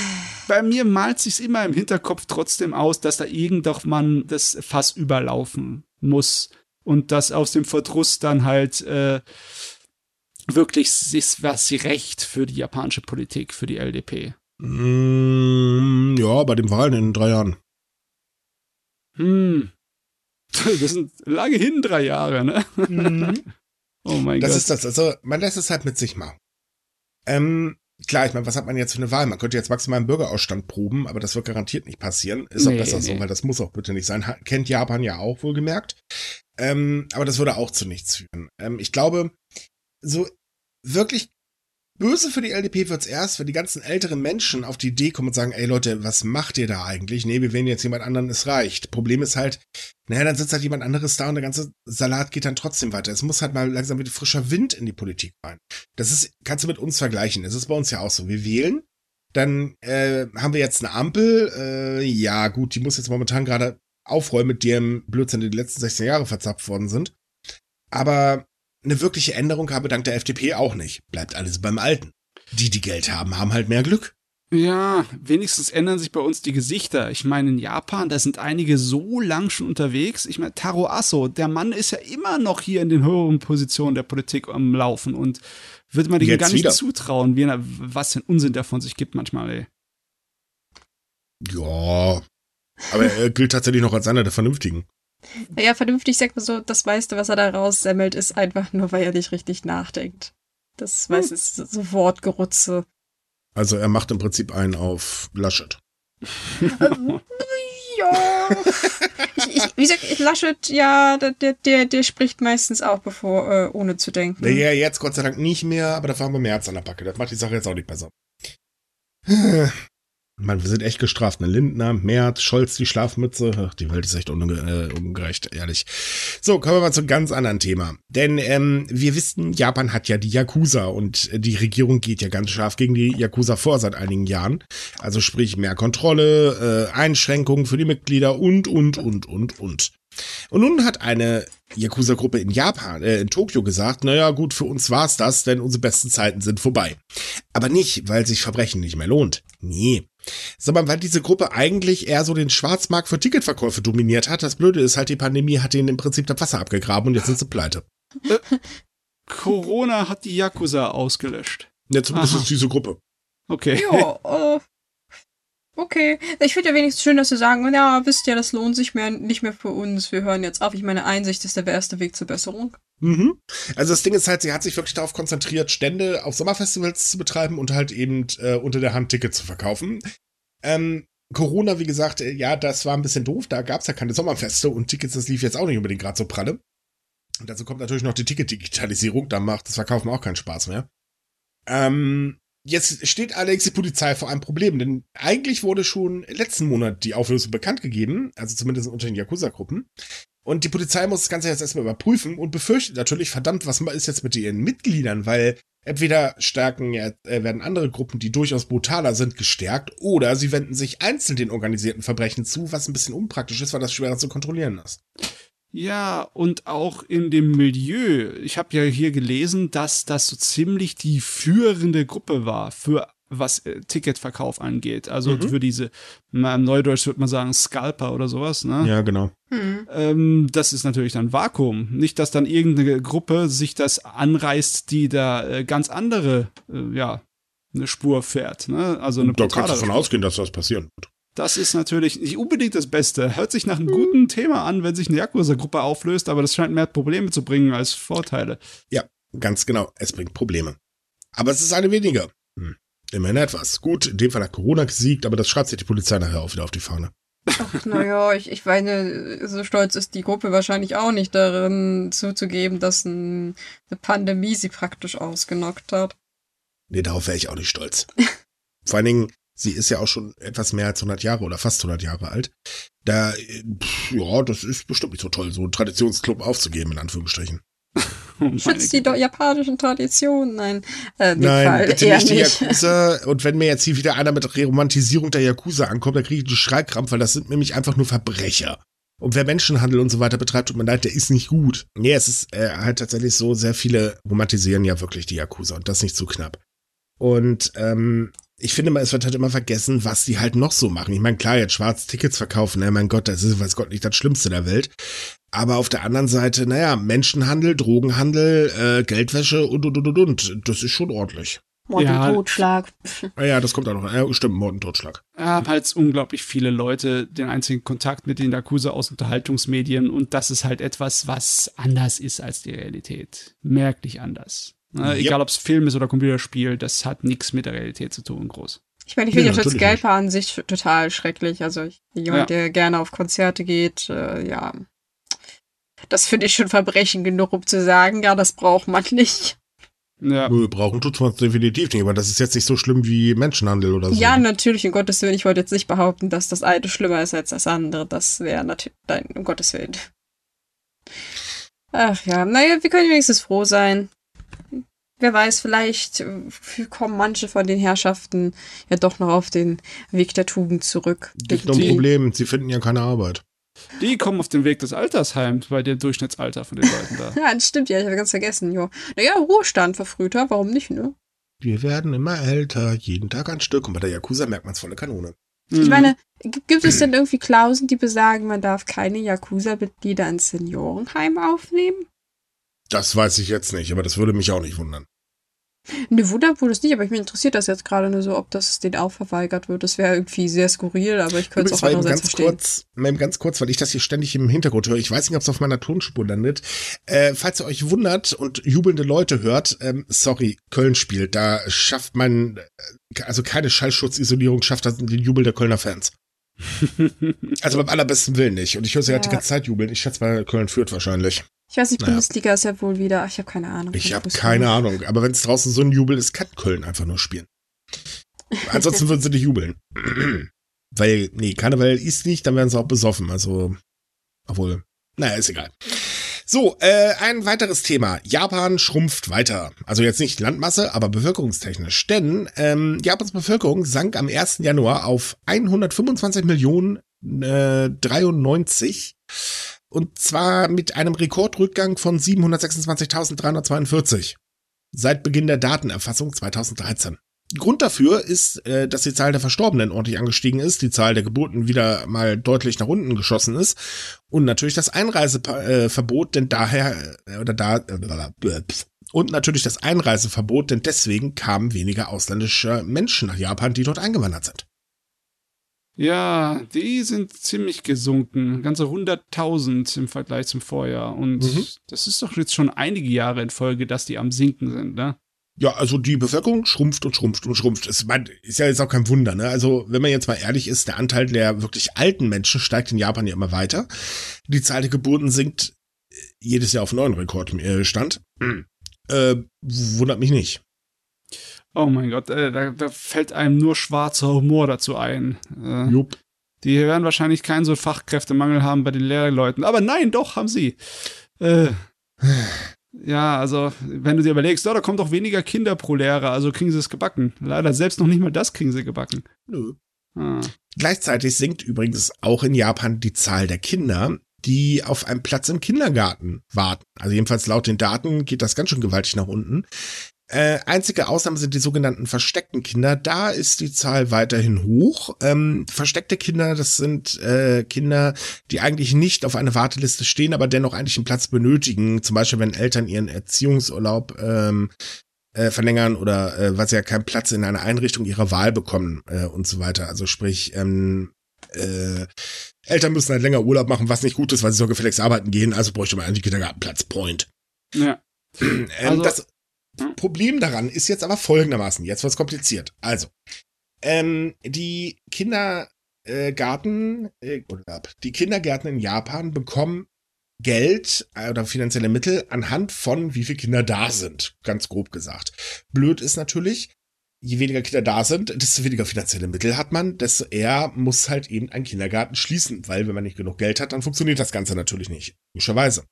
bei mir malt sich's immer im Hinterkopf trotzdem aus, dass da irgendwann das Fass überlaufen muss und dass aus dem Verdruss dann halt äh, wirklich ist was recht für die japanische Politik, für die LDP. Mm, ja, bei den Wahlen in drei Jahren. Hm. Das sind lange hin, drei Jahre, ne? Mhm. *laughs* Oh mein das Gott. Das ist das. Also, man lässt es halt mit sich machen. Ähm, klar, ich meine, was hat man jetzt für eine Wahl? Man könnte jetzt maximal einen Bürgerausstand proben, aber das wird garantiert nicht passieren. Ist nee, auch besser nee. so, weil das muss auch bitte nicht sein. Kennt Japan ja auch wohlgemerkt. Ähm, aber das würde auch zu nichts führen. Ähm, ich glaube, so wirklich Böse für die LDP wird's erst, wenn die ganzen älteren Menschen auf die Idee kommen und sagen, ey Leute, was macht ihr da eigentlich? Nee, wir wählen jetzt jemand anderen, es reicht. Problem ist halt, naja, dann sitzt halt jemand anderes da und der ganze Salat geht dann trotzdem weiter. Es muss halt mal langsam mit frischer Wind in die Politik rein. Das ist, kannst du mit uns vergleichen. Das ist bei uns ja auch so. Wir wählen, dann äh, haben wir jetzt eine Ampel, äh, ja gut, die muss jetzt momentan gerade aufräumen mit dem Blödsinn, die die letzten 16 Jahre verzapft worden sind. Aber eine wirkliche Änderung habe dank der FDP auch nicht. Bleibt alles beim Alten. Die, die Geld haben, haben halt mehr Glück. Ja, wenigstens ändern sich bei uns die Gesichter. Ich meine, in Japan, da sind einige so lang schon unterwegs. Ich meine, Taro Asso, der Mann ist ja immer noch hier in den höheren Positionen der Politik am Laufen und würde man dem gar nicht wieder. zutrauen, wie er, was für ein Unsinn der von sich gibt manchmal, ey. Ja, aber er gilt tatsächlich noch als einer der Vernünftigen. Naja, vernünftig sagt man so, das meiste, was er da raussemmelt, ist einfach nur, weil er nicht richtig nachdenkt. Das hm. weiß ist so Wortgerutze. Also er macht im Prinzip einen auf Laschet. *laughs* ja. ich, ich, wie gesagt, Laschet, ja, der, der, der spricht meistens auch bevor, äh, ohne zu denken. Ja, jetzt Gott sei Dank nicht mehr, aber da fahren wir März an der Backe. Das macht die Sache jetzt auch nicht besser. *sighs* Man, wir sind echt gestraft. Ne? Lindner, Merz, Scholz, die Schlafmütze. Ach, die Welt ist echt unge äh, ungerecht, ehrlich. So, kommen wir mal zu einem ganz anderen Thema. Denn ähm, wir wissen, Japan hat ja die Yakuza und die Regierung geht ja ganz scharf gegen die Yakuza vor seit einigen Jahren. Also sprich mehr Kontrolle, äh, Einschränkungen für die Mitglieder und, und, und, und, und. Und nun hat eine Yakuza-Gruppe in Japan, äh, in Tokio gesagt, naja, gut, für uns war's das, denn unsere besten Zeiten sind vorbei. Aber nicht, weil sich Verbrechen nicht mehr lohnt. Nee. Sondern weil diese Gruppe eigentlich eher so den Schwarzmarkt für Ticketverkäufe dominiert hat. Das Blöde ist halt, die Pandemie hat ihnen im Prinzip das Wasser abgegraben und jetzt sind sie pleite. Äh, Corona hat die Yakuza ausgelöscht. Ja, zumindest ist diese Gruppe. Okay. Ja, *laughs* äh, Okay, ich finde ja wenigstens schön, dass sie sagen, ja, wisst ihr, das lohnt sich mehr, nicht mehr für uns, wir hören jetzt auf. Ich meine, Einsicht ist der erste Weg zur Besserung. Mhm. Also das Ding ist halt, sie hat sich wirklich darauf konzentriert, Stände auf Sommerfestivals zu betreiben und halt eben äh, unter der Hand Tickets zu verkaufen. Ähm, Corona, wie gesagt, äh, ja, das war ein bisschen doof, da gab es ja keine Sommerfeste und Tickets, das lief jetzt auch nicht unbedingt gerade so pralle. Und dazu kommt natürlich noch die Ticket-Digitalisierung, da macht das Verkaufen auch keinen Spaß mehr. Ähm, Jetzt steht allerdings die Polizei vor einem Problem, denn eigentlich wurde schon letzten Monat die Auflösung bekannt gegeben, also zumindest unter den Yakuza-Gruppen. Und die Polizei muss das Ganze jetzt erstmal überprüfen und befürchtet natürlich, verdammt, was ist jetzt mit ihren Mitgliedern, weil entweder stärken äh, werden andere Gruppen, die durchaus brutaler sind, gestärkt, oder sie wenden sich einzeln den organisierten Verbrechen zu, was ein bisschen unpraktisch ist, weil das schwerer zu kontrollieren ist. Ja, und auch in dem Milieu. Ich habe ja hier gelesen, dass das so ziemlich die führende Gruppe war für was äh, Ticketverkauf angeht. Also Mhm. für diese, na, im Neudeutsch würde man sagen, Scalper oder sowas, ne? Ja, genau. Hm. Ähm, das ist natürlich dann Vakuum. Nicht, dass dann irgendeine Gruppe sich das anreißt, die da äh, ganz andere, äh, ja, eine Spur fährt. Ne? Also eine Da kannst du davon ausgehen, dass das passieren wird. Das ist natürlich nicht unbedingt das Beste. Hört sich nach einem guten Thema an, wenn sich eine Yakuza-Gruppe auflöst, aber das scheint mehr Probleme zu bringen als Vorteile. Ganz genau. Es bringt Probleme. Aber es ist eine weniger. Hm. Immerhin etwas. Gut, in dem Fall hat Corona gesiegt, aber das schreibt sich die Polizei nachher auch wieder auf die Fahne. Ach, naja, ich, ich meine, so stolz ist die Gruppe wahrscheinlich auch nicht darin zuzugeben, dass ein, eine Pandemie sie praktisch ausgenockt hat. Nee, darauf wäre ich auch nicht stolz. Vor allen Dingen, sie ist ja auch schon etwas mehr als 100 Jahre oder fast 100 Jahre alt. Da, pff, ja, das ist bestimmt nicht so toll, so einen Traditionsclub aufzugeben, in Anführungsstrichen. Oh, Schützt die doch japanischen Traditionen? Nein, äh, Nein, Fall bitte eher nicht die nicht. Yakuza. Und wenn mir jetzt hier wieder einer mit Romantisierung der Yakuza ankommt, dann kriege ich einen Schreikrampf, weil das sind nämlich einfach nur Verbrecher. Und wer Menschenhandel und so weiter betreibt, tut mir leid, der ist nicht gut. Nee, es ist äh, halt tatsächlich so, sehr viele romantisieren ja wirklich die Yakuza und das nicht zu knapp. Und ähm, ich finde mal, es wird halt immer vergessen, was die halt noch so machen. Ich meine, klar, jetzt schwarz Tickets verkaufen, ne, mein Gott, das ist, weiß Gott, nicht das Schlimmste der Welt. Aber auf der anderen Seite, naja, Menschenhandel, Drogenhandel, äh, Geldwäsche und, und, und, und, und. Das ist schon ordentlich. Mord Ja. und Totschlag. Ah ja, das kommt auch noch. Ja, stimmt, Mord und Totschlag. haben halt unglaublich viele Leute den einzigen Kontakt mit den Yakuza aus Unterhaltungsmedien und das ist halt etwas, was anders ist als die Realität. Merklich anders. Ne? Yep. Egal ob es Film ist oder Computerspiel, das hat nichts mit der Realität zu tun, groß. Ich meine, ich finde ja, das Scalper an sich total schrecklich. Also ich, jemand, Ja. der gerne auf Konzerte geht, äh, ja. Das finde ich schon Verbrechen genug, um zu sagen, ja, das braucht man nicht. Ja, Nö, brauchen tut man definitiv nicht, aber das ist jetzt nicht so schlimm wie Menschenhandel oder so. Ja, natürlich, um Gottes Willen. Ich wollte jetzt nicht behaupten, dass das eine schlimmer ist als das andere. Das wäre natürlich, nein, um Gottes Willen. Ach ja, naja, wir können wenigstens froh sein. Wer weiß, vielleicht äh, kommen manche von den Herrschaften ja doch noch auf den Weg der Tugend zurück. Gibt noch ein Problem, sie finden ja keine Arbeit. die kommen auf den Weg des Altersheims bei dem Durchschnittsalter von den Leuten da. *laughs* Ja, das stimmt ja, ich habe ganz vergessen, jo. Naja, Ruhestand verfrühter, warum nicht, ne? Wir werden immer älter, jeden Tag ein Stück. Und bei der Yakuza merkt man es volle Kanone. Mhm. Ich meine, g- gibt es denn irgendwie Klausen, die besagen, man darf keine Yakuza-Mitglieder ins Seniorenheim aufnehmen? Das weiß ich jetzt nicht, aber das würde mich auch nicht wundern. Ne, wundert wohl es nicht, aber ich mich interessiert das jetzt gerade nur so, ob das denen auch verweigert wird. Das wäre irgendwie sehr skurril, aber ich könnte es auch andererseits ganz verstehen. kurz, mal eben ganz kurz, weil ich das hier ständig im Hintergrund höre. Ich weiß nicht, ob es auf meiner Tonspur landet. Äh, falls ihr euch wundert und jubelnde Leute hört, ähm, sorry, Köln spielt. Da schafft man, äh, also keine Schallschutzisolierung schafft das den Jubel der Kölner Fans. *laughs* Also beim allerbesten Willen nicht. Und ich höre sie ja. die Ja. ganze Zeit jubeln. Ich schätze mal, Köln führt wahrscheinlich. Ich weiß nicht, Naja. Bundesliga ist ja wohl wieder. Ach, ich habe keine Ahnung. Ich habe keine Ahnung. Aber wenn es draußen so ein Jubel ist, kann Köln einfach nur spielen. Ansonsten würden sie nicht jubeln. *clears throat* Weil, nee, Karneval ist nicht, dann werden sie auch besoffen. Also, obwohl, naja, ist egal. So, äh, ein weiteres Thema. Japan schrumpft weiter. Also jetzt nicht Landmasse, aber bevölkerungstechnisch. Denn ähm, Japans Bevölkerung sank am 1. Januar auf 125 Millionen äh, 93. Und zwar mit einem Rekordrückgang von 726.342 seit Beginn der Datenerfassung 2013. Grund dafür ist, äh, dass die Zahl der Verstorbenen ordentlich angestiegen ist, die Zahl der Geburten wieder mal deutlich nach unten geschossen ist und natürlich das Einreiseverbot, denn daher äh, oder da äh, und natürlich das Einreiseverbot, denn deswegen kamen weniger ausländische Menschen nach Japan, die dort eingewandert sind. Ja, die sind ziemlich gesunken. Ganze 100.000 im Vergleich zum Vorjahr. Und Mhm. das ist doch jetzt schon einige Jahre in Folge, dass die am Sinken sind, ne? Ja, also die Bevölkerung schrumpft und schrumpft und schrumpft. Es ist ja jetzt auch kein Wunder, ne? Also, wenn man jetzt mal ehrlich ist, der Anteil der wirklich alten Menschen steigt in Japan ja immer weiter. Die Zahl der Geburten sinkt äh, jedes Jahr auf neuen Rekordstand. Äh, wundert mich nicht. Oh mein Gott, äh, da, da fällt einem nur schwarzer Humor dazu ein. Äh, Jupp. die werden wahrscheinlich keinen so Fachkräftemangel haben bei den Lehrleuten. Aber nein, doch, haben sie. Äh, *sighs* ja, also, wenn du dir überlegst, oh, da kommt doch weniger Kinder pro Lehrer, also kriegen sie es gebacken. Leider selbst noch nicht mal das kriegen sie gebacken. Nö. Ah. Gleichzeitig sinkt übrigens auch in Japan die Zahl der Kinder, die auf einem Platz im Kindergarten warten. Also jedenfalls laut den Daten geht das ganz schön gewaltig nach unten. Äh, einzige Ausnahme sind die sogenannten versteckten Kinder. Da ist die Zahl weiterhin hoch. Ähm, versteckte Kinder, das sind äh, Kinder, die eigentlich nicht auf eine Warteliste stehen, aber dennoch eigentlich einen Platz benötigen. Zum Beispiel, wenn Eltern ihren Erziehungsurlaub ähm, äh, verlängern oder äh, weil sie ja keinen Platz in einer Einrichtung ihrer Wahl bekommen äh, und so weiter. Also sprich, ähm, äh, Eltern müssen halt länger Urlaub machen, was nicht gut ist, weil sie so gefälligst arbeiten gehen, also bräuchte man einen Kindergartenplatz. Point. Ja. Ähm, Also- das Problem daran ist jetzt aber folgendermaßen, jetzt wird's kompliziert. Also, ähm, die Kindergarten, äh, die Kindergärten in Japan bekommen Geld äh, oder finanzielle Mittel anhand von wie viele Kinder da sind, ganz grob gesagt. Blöd ist natürlich, je weniger Kinder da sind, desto weniger finanzielle Mittel hat man, desto eher muss halt eben ein Kindergarten schließen, weil wenn man nicht genug Geld hat, dann funktioniert das Ganze natürlich nicht, logischerweise.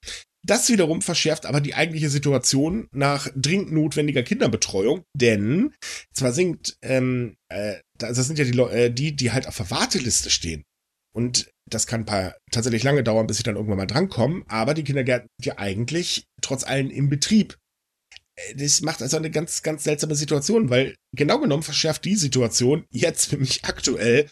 Das wiederum verschärft aber die eigentliche Situation nach dringend notwendiger Kinderbetreuung, denn zwar sinkt, ähm, äh, das sind ja die, äh, die, die halt auf der Warteliste stehen. Und das kann ein paar tatsächlich lange dauern, bis sie dann irgendwann mal drankommen, aber die Kindergärten sind ja eigentlich trotz allem im Betrieb. Äh, Das macht also eine ganz, ganz seltsame Situation, weil genau genommen verschärft die Situation jetzt für mich aktuell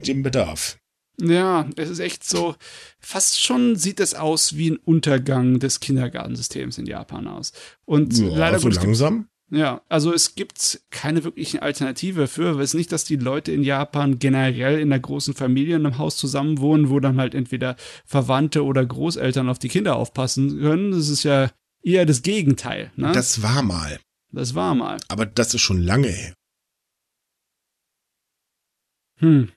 den Bedarf. Ja, es ist echt so, fast schon sieht es aus wie ein Untergang des Kindergartensystems in Japan aus. Und leider so gibt- langsam. Ja, also es gibt keine wirkliche Alternative für. Es ist nicht, dass die Leute in Japan generell in einer großen Familie in einem Haus zusammenwohnen, wo dann halt entweder Verwandte oder Großeltern auf die Kinder aufpassen können. Das ist ja eher das Gegenteil. Ne? Das, Das war mal. war mal. Aber das ist schon lange her. Hm.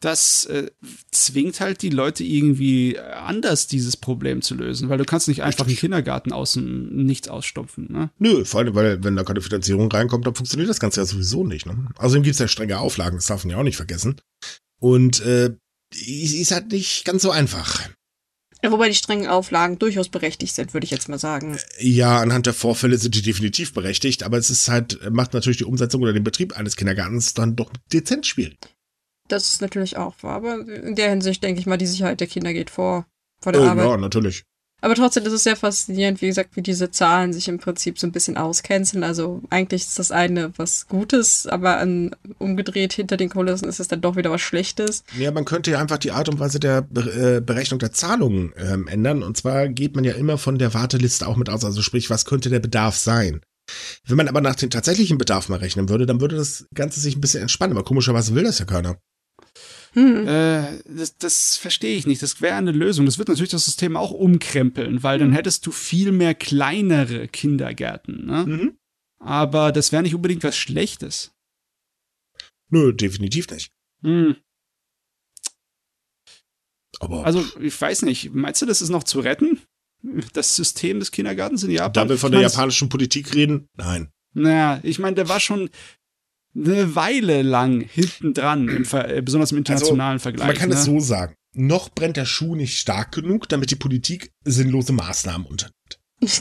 Das äh, zwingt halt die Leute irgendwie äh, anders dieses Problem zu lösen, weil du kannst nicht einfach einen. Kindergarten aus dem Nichts ausstopfen. Ne? Nö, vor allem, weil wenn da keine Finanzierung reinkommt, dann funktioniert das Ganze ja sowieso nicht. Ne? Außerdem gibt's ja strenge Auflagen, das darf man ja auch nicht vergessen. Und äh, ist halt nicht ganz so einfach. Ja, wobei die strengen Auflagen durchaus berechtigt sind, würde ich jetzt mal sagen. Ja, anhand der Vorfälle sind die definitiv berechtigt, aber es ist halt, macht natürlich die Umsetzung oder den Betrieb eines Kindergartens dann doch dezent schwierig. Das ist natürlich auch wahr. Aber in der Hinsicht denke ich mal, die Sicherheit der Kinder geht vor, vor der Äh, Arbeit. ja, natürlich. Aber trotzdem ist es sehr faszinierend, wie gesagt, wie diese Zahlen sich im Prinzip so ein bisschen auscanceln. Also eigentlich ist das eine was Gutes, aber an, umgedreht hinter den Kulissen ist es dann doch wieder was Schlechtes. Ja, man könnte ja einfach die Art und Weise der Be äh, Berechnung der Zahlungen ähm, ändern. Und zwar geht man ja immer von der Warteliste auch mit aus. Also sprich, was könnte der Bedarf sein? Wenn man aber nach dem tatsächlichen Bedarf mal rechnen würde, dann würde das Ganze sich ein bisschen entspannen. Aber komischerweise will das ja keiner. Hm. Äh, das, das verstehe ich nicht. Das wäre eine Lösung. Das wird natürlich das System auch umkrempeln, weil dann hättest du viel mehr kleinere Kindergärten. Ne? Mhm. Aber das wäre nicht unbedingt was Schlechtes. Nö, definitiv nicht. Hm. Aber Also, ich weiß nicht. Meinst du, das ist noch zu retten? Das System des Kindergartens in Japan? da wir von der japanischen Politik reden, nein. Naja, ich meine, der war schon eine Weile lang hinten dran, im äh, besonders im internationalen Vergleich. Man kann ne? es so sagen. Noch brennt der Schuh nicht stark genug, damit die Politik sinnlose Maßnahmen unternimmt.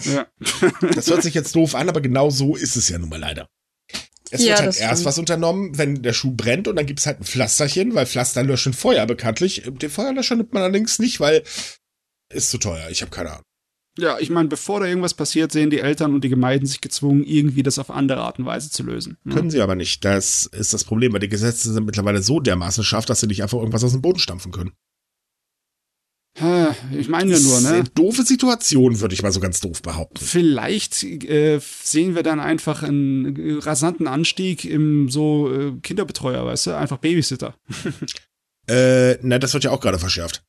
Ja. *laughs* Das hört sich jetzt doof an, aber genau so ist es ja nun mal leider. Es Ja, wird halt erst stimmt. was unternommen, wenn der Schuh brennt und dann gibt's halt ein Pflasterchen, weil Pflaster löschen Feuer bekanntlich. Den Feuerlöscher nimmt man allerdings nicht, weil ist zu teuer. Ich habe keine Ahnung. Ja, ich meine, bevor da irgendwas passiert, sehen die Eltern und die Gemeinden sich gezwungen, irgendwie das auf andere Art und Weise zu lösen. ne? Können sie aber nicht. Das ist das Problem, weil die Gesetze sind mittlerweile so dermaßen scharf, dass sie nicht einfach irgendwas aus dem Boden stampfen können. Ich meine ja nur, Ist ne? eine doofe Situation, würde ich mal so ganz doof behaupten. Vielleicht äh, sehen wir dann einfach einen rasanten Anstieg im so äh, Kinderbetreuer, weißt du? Einfach Babysitter. *laughs* Äh, na, das wird ja auch gerade verschärft.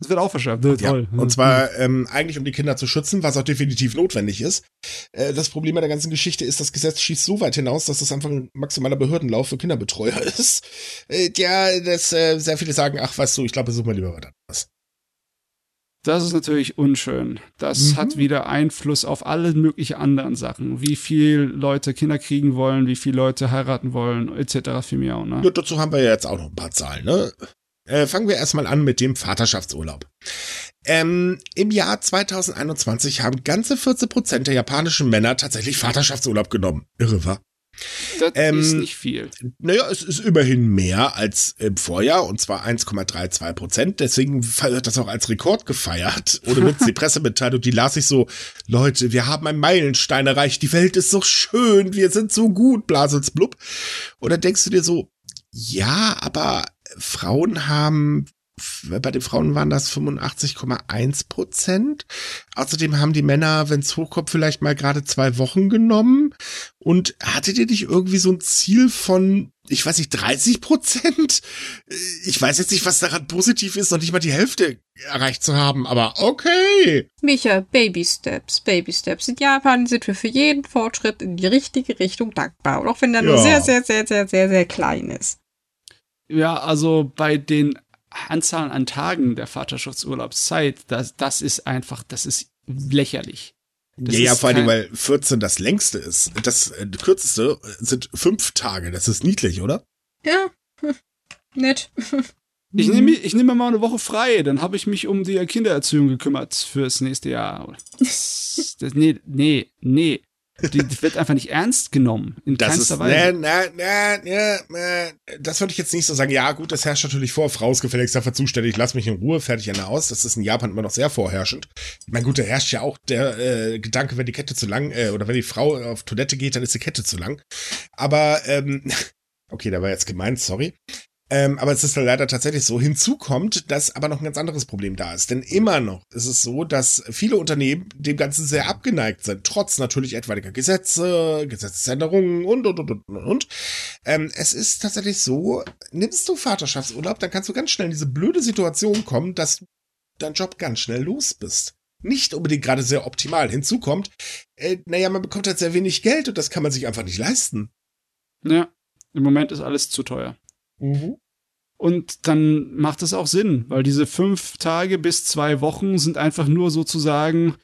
Das wird auch verschärft. Ne? Ja, Toll. und zwar ähm, eigentlich um die Kinder zu schützen, was auch definitiv notwendig ist. Äh, das Problem bei der ganzen Geschichte ist, das Gesetz schießt so weit hinaus, dass das einfach ein maximaler Behördenlauf für Kinderbetreuer *laughs* ist. Äh, ja, das äh, sehr viele sagen, ach, weißt du, ich glaube, such mal lieber was. Das ist natürlich unschön. Das Mhm. hat wieder Einfluss auf alle möglichen anderen Sachen. Wie viel Leute Kinder kriegen wollen, wie viele Leute heiraten wollen, etc. für mich auch, ne? Ja, dazu haben wir ja jetzt auch noch ein paar Zahlen, ne? Äh, fangen wir erstmal an mit dem Vaterschaftsurlaub. Ähm, Im Jahr 2021 haben ganze 14 Prozent der japanischen Männer tatsächlich Vaterschaftsurlaub genommen. Irre, wa? Das ähm, ist nicht viel. Naja, es ist immerhin mehr als im Vorjahr und zwar 1,32 Prozent. Deswegen wird das auch als Rekord gefeiert. Ohne Witz, die *laughs* Pressemitteilung, die las ich so, Leute, wir haben einen Meilenstein erreicht, die Welt ist so schön, wir sind so gut, Blasels blub. Oder denkst du dir so, ja, aber Frauen haben bei den Frauen waren das 85,1 Prozent. Außerdem haben die Männer, wenn es hochkommt, vielleicht mal gerade zwei Wochen genommen. Und hattet ihr nicht irgendwie so ein Ziel von, ich weiß nicht, 30 Prozent? Ich weiß jetzt nicht, was daran positiv ist, noch nicht mal die Hälfte erreicht zu haben, aber okay. Micha, Baby Steps, Baby Steps. In Japan sind wir für jeden Fortschritt in die richtige Richtung dankbar. Und auch wenn der ja. nur sehr, sehr, sehr, sehr, sehr, sehr klein ist. Ja, also bei den Anzahl an Tagen der Vaterschaftsurlaubszeit, das, das ist einfach, das ist lächerlich. Das ja, ja, vor allem, weil 14 das längste ist. Das äh, kürzeste sind fünf Tage. Das ist niedlich, oder? Ja, nett. Ich nehme ich nehme mal eine Woche frei, dann habe ich mich um die Kindererziehung gekümmert fürs nächste Jahr. Das, *laughs* das, nee, nee, nee. Die wird einfach nicht ernst genommen. In das keinster ist, Weise. Na, na, na, na, das würde ich jetzt nicht so sagen. Ja, gut, das herrscht natürlich vor. Frau ist gefälligst dafür zuständig. Lass mich in Ruhe, fertig Ende aus. Das ist in Japan immer noch sehr vorherrschend. Ich meine, gut, da herrscht ja auch der äh, Gedanke, wenn die Kette zu lang, äh, oder wenn die Frau auf Toilette geht, dann ist die Kette zu lang. Aber, ähm, *laughs* okay, da war jetzt gemeint, sorry. Ähm, aber es ist leider tatsächlich so. Hinzu kommt, dass aber noch ein ganz anderes Problem da ist. Denn immer noch ist es so, dass viele Unternehmen dem Ganzen sehr abgeneigt sind, trotz natürlich etwaiger Gesetze, Gesetzesänderungen und, und, und, und, und. Ähm, es ist tatsächlich so, nimmst du Vaterschaftsurlaub, dann kannst du ganz schnell in diese blöde Situation kommen, dass du deinen Job ganz schnell los bist. Nicht unbedingt gerade sehr optimal. Hinzu kommt, äh, naja, man bekommt halt sehr wenig Geld und das kann man sich einfach nicht leisten. Ja, im Moment ist alles zu teuer. Mhm. Und dann macht es auch Sinn, weil diese fünf Tage bis zwei Wochen sind einfach nur sozusagen,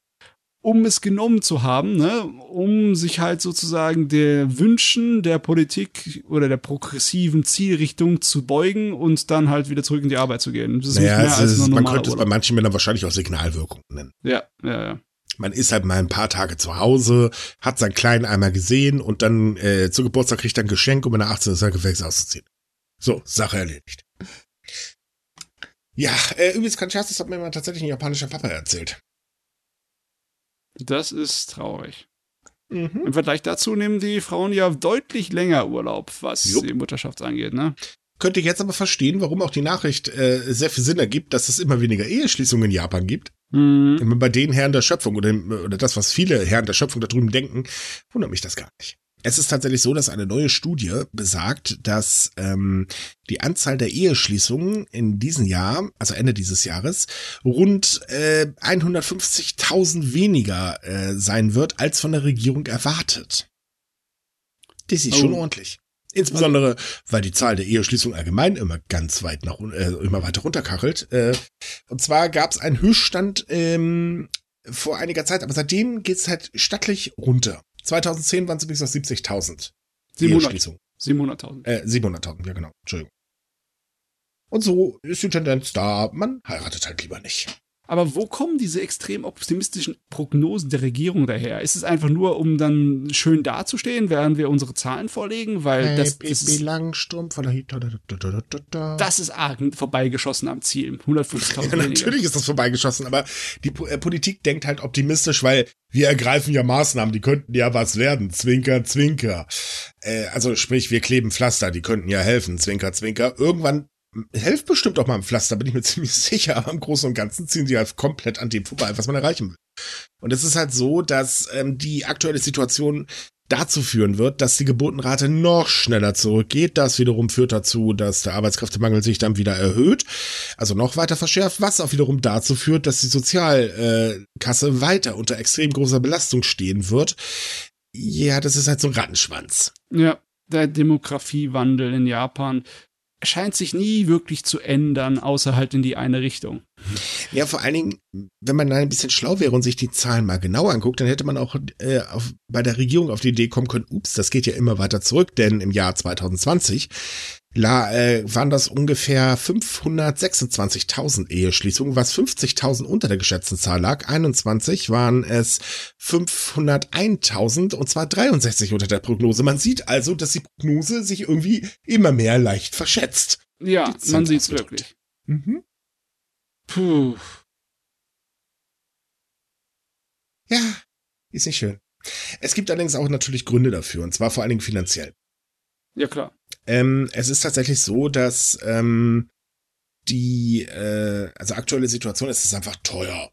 um es genommen zu haben, ne? um sich halt sozusagen der Wünschen der Politik oder der progressiven Zielrichtung zu beugen und dann halt wieder zurück in die Arbeit zu gehen. Das ist naja, nicht mehr als ist, Man könnte es bei manchen Männern wahrscheinlich auch Signalwirkung nennen. Ja, ja, ja. Man ist halt mal ein paar Tage zu Hause, hat seinen Kleinen einmal gesehen und dann äh, zu Geburtstag kriegt er ein Geschenk, um in der 18 ist er Gefängnis auszuziehen. So, Sache erledigt. Ja, äh, übrigens, kein Scherz, das hat mir mal tatsächlich ein japanischer Papa erzählt. Das ist traurig. Mhm. Im Vergleich dazu nehmen die Frauen ja deutlich länger Urlaub, was Jupp. die Mutterschaft angeht, ne? Könnte ich jetzt aber verstehen, warum auch die Nachricht äh, sehr viel Sinn ergibt, dass es immer weniger Eheschließungen in Japan gibt. Mhm. Bei den Herren der Schöpfung oder, oder das, was viele Herren der Schöpfung da drüben denken, wundert mich das gar nicht. Es ist tatsächlich so, dass eine neue Studie besagt, dass ähm, die Anzahl der Eheschließungen in diesem Jahr, also Ende dieses Jahres, rund äh, 150.000 weniger äh, sein wird, als von der Regierung erwartet. Das ist oh. schon ordentlich. Insbesondere, weil die Zahl der Eheschließungen allgemein immer ganz weit nach äh, immer weiter runterkachelt. Äh, und zwar gab es einen Höchststand ähm, vor einiger Zeit, aber seitdem geht es halt stattlich runter. 2010 waren es übrigens noch 70.000. 700.000. 700.000. Äh, 700.000, ja genau. Entschuldigung. Und so ist die Tendenz da, man heiratet halt lieber nicht. Aber wo kommen diese extrem optimistischen Prognosen der Regierung daher? Ist es einfach nur, um dann schön dazustehen, während wir unsere Zahlen vorlegen? Weil hey, das, das ist, Langstrumpf Das ist arg vorbeigeschossen am Ziel. 150.000 ja, Natürlich ist das vorbeigeschossen, aber die äh, Politik denkt halt optimistisch, weil wir ergreifen ja Maßnahmen, die könnten ja was werden. Zwinker, zwinker. Äh, also sprich, wir kleben Pflaster, die könnten ja helfen. Zwinker, zwinker. Irgendwann hilft bestimmt auch mal ein Pflaster, bin ich mir *laughs* ziemlich sicher, aber im Großen und Ganzen ziehen sie halt komplett an dem vorbei, was man erreichen will. Und es ist halt so, dass ähm, die aktuelle Situation dazu führen wird, dass die Geburtenrate noch schneller zurückgeht. Das wiederum führt dazu, dass der Arbeitskräftemangel sich dann wieder erhöht, also noch weiter verschärft, was auch wiederum dazu führt, dass die Sozialkasse weiter unter extrem großer Belastung stehen wird. Ja, das ist halt so ein Rattenschwanz. Ja, der Demografiewandel in Japan scheint sich nie wirklich zu ändern, außer halt in die eine Richtung. Ja, vor allen Dingen, wenn man da ein bisschen schlau wäre und sich die Zahlen mal genauer anguckt, dann hätte man auch äh, auf, bei der Regierung auf die Idee kommen können, ups, das geht ja immer weiter zurück, denn im Jahr 2020 la, äh, waren das ungefähr 526.000 Eheschließungen, was 50.000 unter der geschätzten Zahl lag. 21 waren es 501.000 und zwar 63 unter der Prognose. Man sieht also, dass die Prognose sich irgendwie immer mehr leicht verschätzt. Ja, man sieht es wirklich. Mhm. Puh. Ja, ist nicht schön. Es gibt allerdings auch natürlich Gründe dafür, und zwar vor allen Dingen finanziell. Ja, klar. Ähm, es ist tatsächlich so, dass ähm, die, äh, also aktuelle Situation ist es einfach teuer.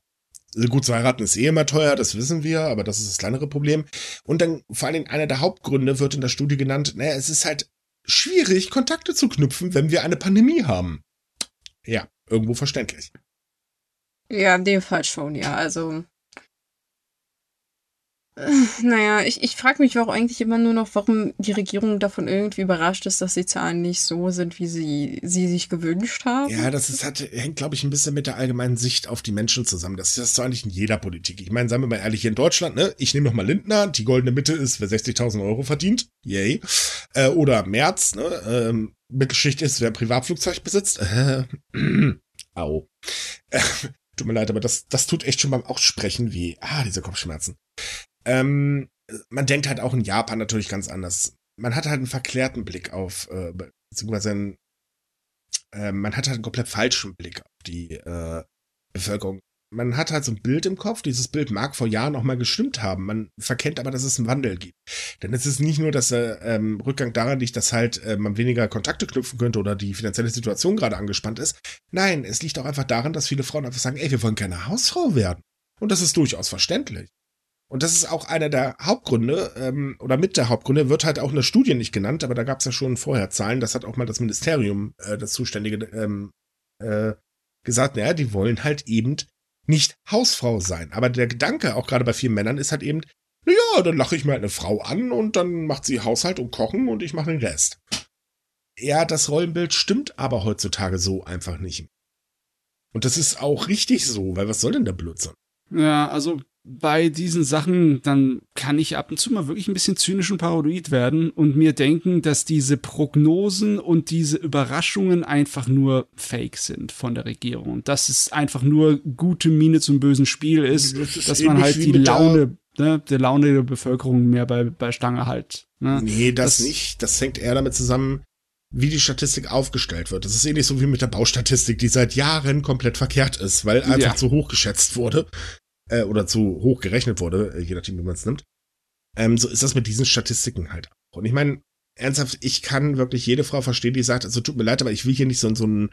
Also gut, zu heiraten ist eh immer teuer, das wissen wir, aber das ist das kleinere Problem. Und dann vor allen Dingen einer der Hauptgründe wird in der Studie genannt, naja, es ist halt schwierig, Kontakte zu knüpfen, wenn wir eine Pandemie haben. Ja, irgendwo verständlich. Ja, in dem Fall schon, ja. Also naja, ich, ich frage mich auch eigentlich immer nur noch, warum die Regierung davon irgendwie überrascht ist, dass die Zahlen nicht so sind, wie sie sie sich gewünscht haben. Ja, das ist, hat, hängt, glaube ich, ein bisschen mit der allgemeinen Sicht auf die Menschen zusammen. Das ist das eigentlich in jeder Politik. Ich meine, sagen wir mal ehrlich, hier in Deutschland, ne, ich nehme noch mal Lindner, die goldene Mitte ist, wer 60.000 Euro verdient, yay. Äh, oder Merz, ne, ähm, Mittelschicht ist, wer Privatflugzeug besitzt. Äh, *clears throat* au. Äh, tut mir leid, aber das, das tut echt schon beim Aussprechen weh. Ah, diese Kopfschmerzen. Ähm, man denkt halt auch in Japan natürlich ganz anders. Man hat halt einen verklärten Blick auf, äh, beziehungsweise einen, äh, man hat halt einen komplett falschen Blick auf die äh, Bevölkerung. Man hat halt so ein Bild im Kopf, dieses Bild mag vor Jahren noch mal gestimmt haben. Man verkennt aber, dass es einen Wandel gibt. Denn es ist nicht nur, dass der äh, ähm, Rückgang daran liegt, dass halt äh, man weniger Kontakte knüpfen könnte oder die finanzielle Situation gerade angespannt ist. Nein, es liegt auch einfach daran, dass viele Frauen einfach sagen, ey, wir wollen keine Hausfrau werden. Und das ist durchaus verständlich. Und das ist auch einer der Hauptgründe, ähm, oder mit der Hauptgründe, wird halt auch eine Studie nicht genannt, aber da gab es ja schon vorher Zahlen, das hat auch mal das Ministerium, äh, das Zuständige, ähm, äh, gesagt, naja, die wollen halt eben nicht Hausfrau sein. Aber der Gedanke, auch gerade bei vielen Männern, ist halt eben, naja, dann lache ich mir halt eine Frau an und dann macht sie Haushalt und Kochen und ich mache den Rest. Ja, das Rollenbild stimmt aber heutzutage so einfach nicht. Und das ist auch richtig so, weil was soll denn der Blödsinn? Ja, also bei diesen Sachen, dann kann ich ab und zu mal wirklich ein bisschen zynisch und paranoid werden und mir denken, dass diese Prognosen und diese Überraschungen einfach nur Fake sind von der Regierung. Und dass es einfach nur gute Miene zum bösen Spiel ist, das ist dass man halt die Laune, ne, die Laune der Bevölkerung mehr bei, bei Stange halt. Ne? Nee, das, das nicht. Das hängt eher damit zusammen, wie die Statistik aufgestellt wird. Das ist ähnlich so wie mit der Baustatistik, die seit Jahren komplett verkehrt ist, weil einfach ja. zu hoch geschätzt wurde äh, oder zu hoch gerechnet wurde, äh, je nachdem, wie man es nimmt. Ähm, so ist das mit diesen Statistiken halt auch. Und ich meine, ernsthaft, ich kann wirklich jede Frau verstehen, die sagt, also tut mir leid, aber ich will hier nicht so, so einen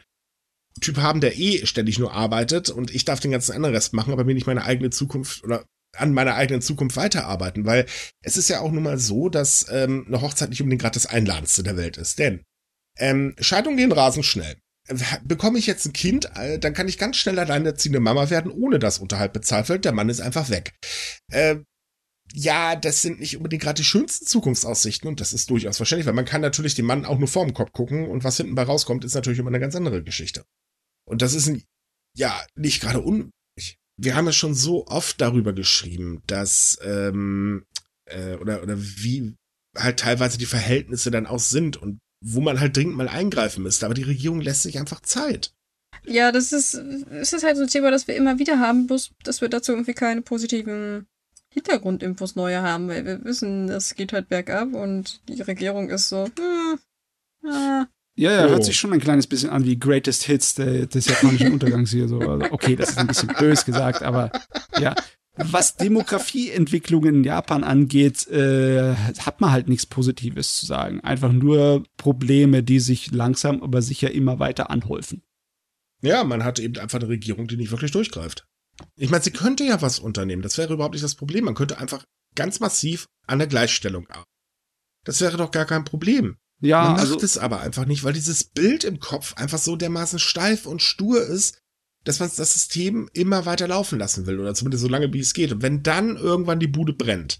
Typ haben, der eh ständig nur arbeitet und ich darf den ganzen anderen Rest machen, aber mir nicht meine eigene Zukunft oder an meiner eigenen Zukunft weiterarbeiten, weil es ist ja auch nun mal so, dass ähm, eine Hochzeit nicht unbedingt gerade das Einladendste der Welt ist. Denn ähm, Scheidungen gehen rasend schnell bekomme ich jetzt ein Kind, äh, dann kann ich ganz schnell alleinerziehende Mama werden, ohne dass Unterhalt bezahlt wird. Der Mann ist einfach weg. Äh, ja, das sind nicht unbedingt gerade die schönsten Zukunftsaussichten und das ist durchaus wahrscheinlich, weil man kann natürlich dem Mann auch nur vorm Kopf gucken und was hinten bei rauskommt, ist natürlich immer eine ganz andere Geschichte. Und das ist ein, ja nicht gerade unmöglich. Wir haben ja schon so oft darüber geschrieben, dass ähm, äh, oder oder wie halt teilweise die Verhältnisse dann auch sind und wo man halt dringend mal eingreifen müsste. Aber die Regierung lässt sich einfach Zeit. Ja, das ist, es ist halt so ein Thema, das wir immer wieder haben, bloß dass wir dazu irgendwie keine positiven Hintergrundinfos neue haben, weil wir wissen, es geht halt bergab und die Regierung ist so, hm, ah. Ja, ja, oh. hört sich schon ein kleines bisschen an wie Greatest Hits des japanischen Untergangs hier so. Also, okay, das ist ein bisschen bös gesagt, aber ja, was Demografieentwicklungen in Japan angeht, äh, hat man halt nichts Positives zu sagen. Einfach nur Probleme, die sich langsam aber sicher immer weiter anhäufen. Ja, man hat eben einfach eine Regierung, die nicht wirklich durchgreift. Ich meine, sie könnte ja was unternehmen. Das wäre überhaupt nicht das Problem. Man könnte einfach ganz massiv an der Gleichstellung arbeiten. Das wäre doch gar kein Problem. Ja, man macht also, es aber einfach nicht, weil dieses Bild im Kopf einfach so dermaßen steif und stur ist, dass man das System immer weiter laufen lassen will oder zumindest so lange, wie es geht. Und wenn dann irgendwann die Bude brennt,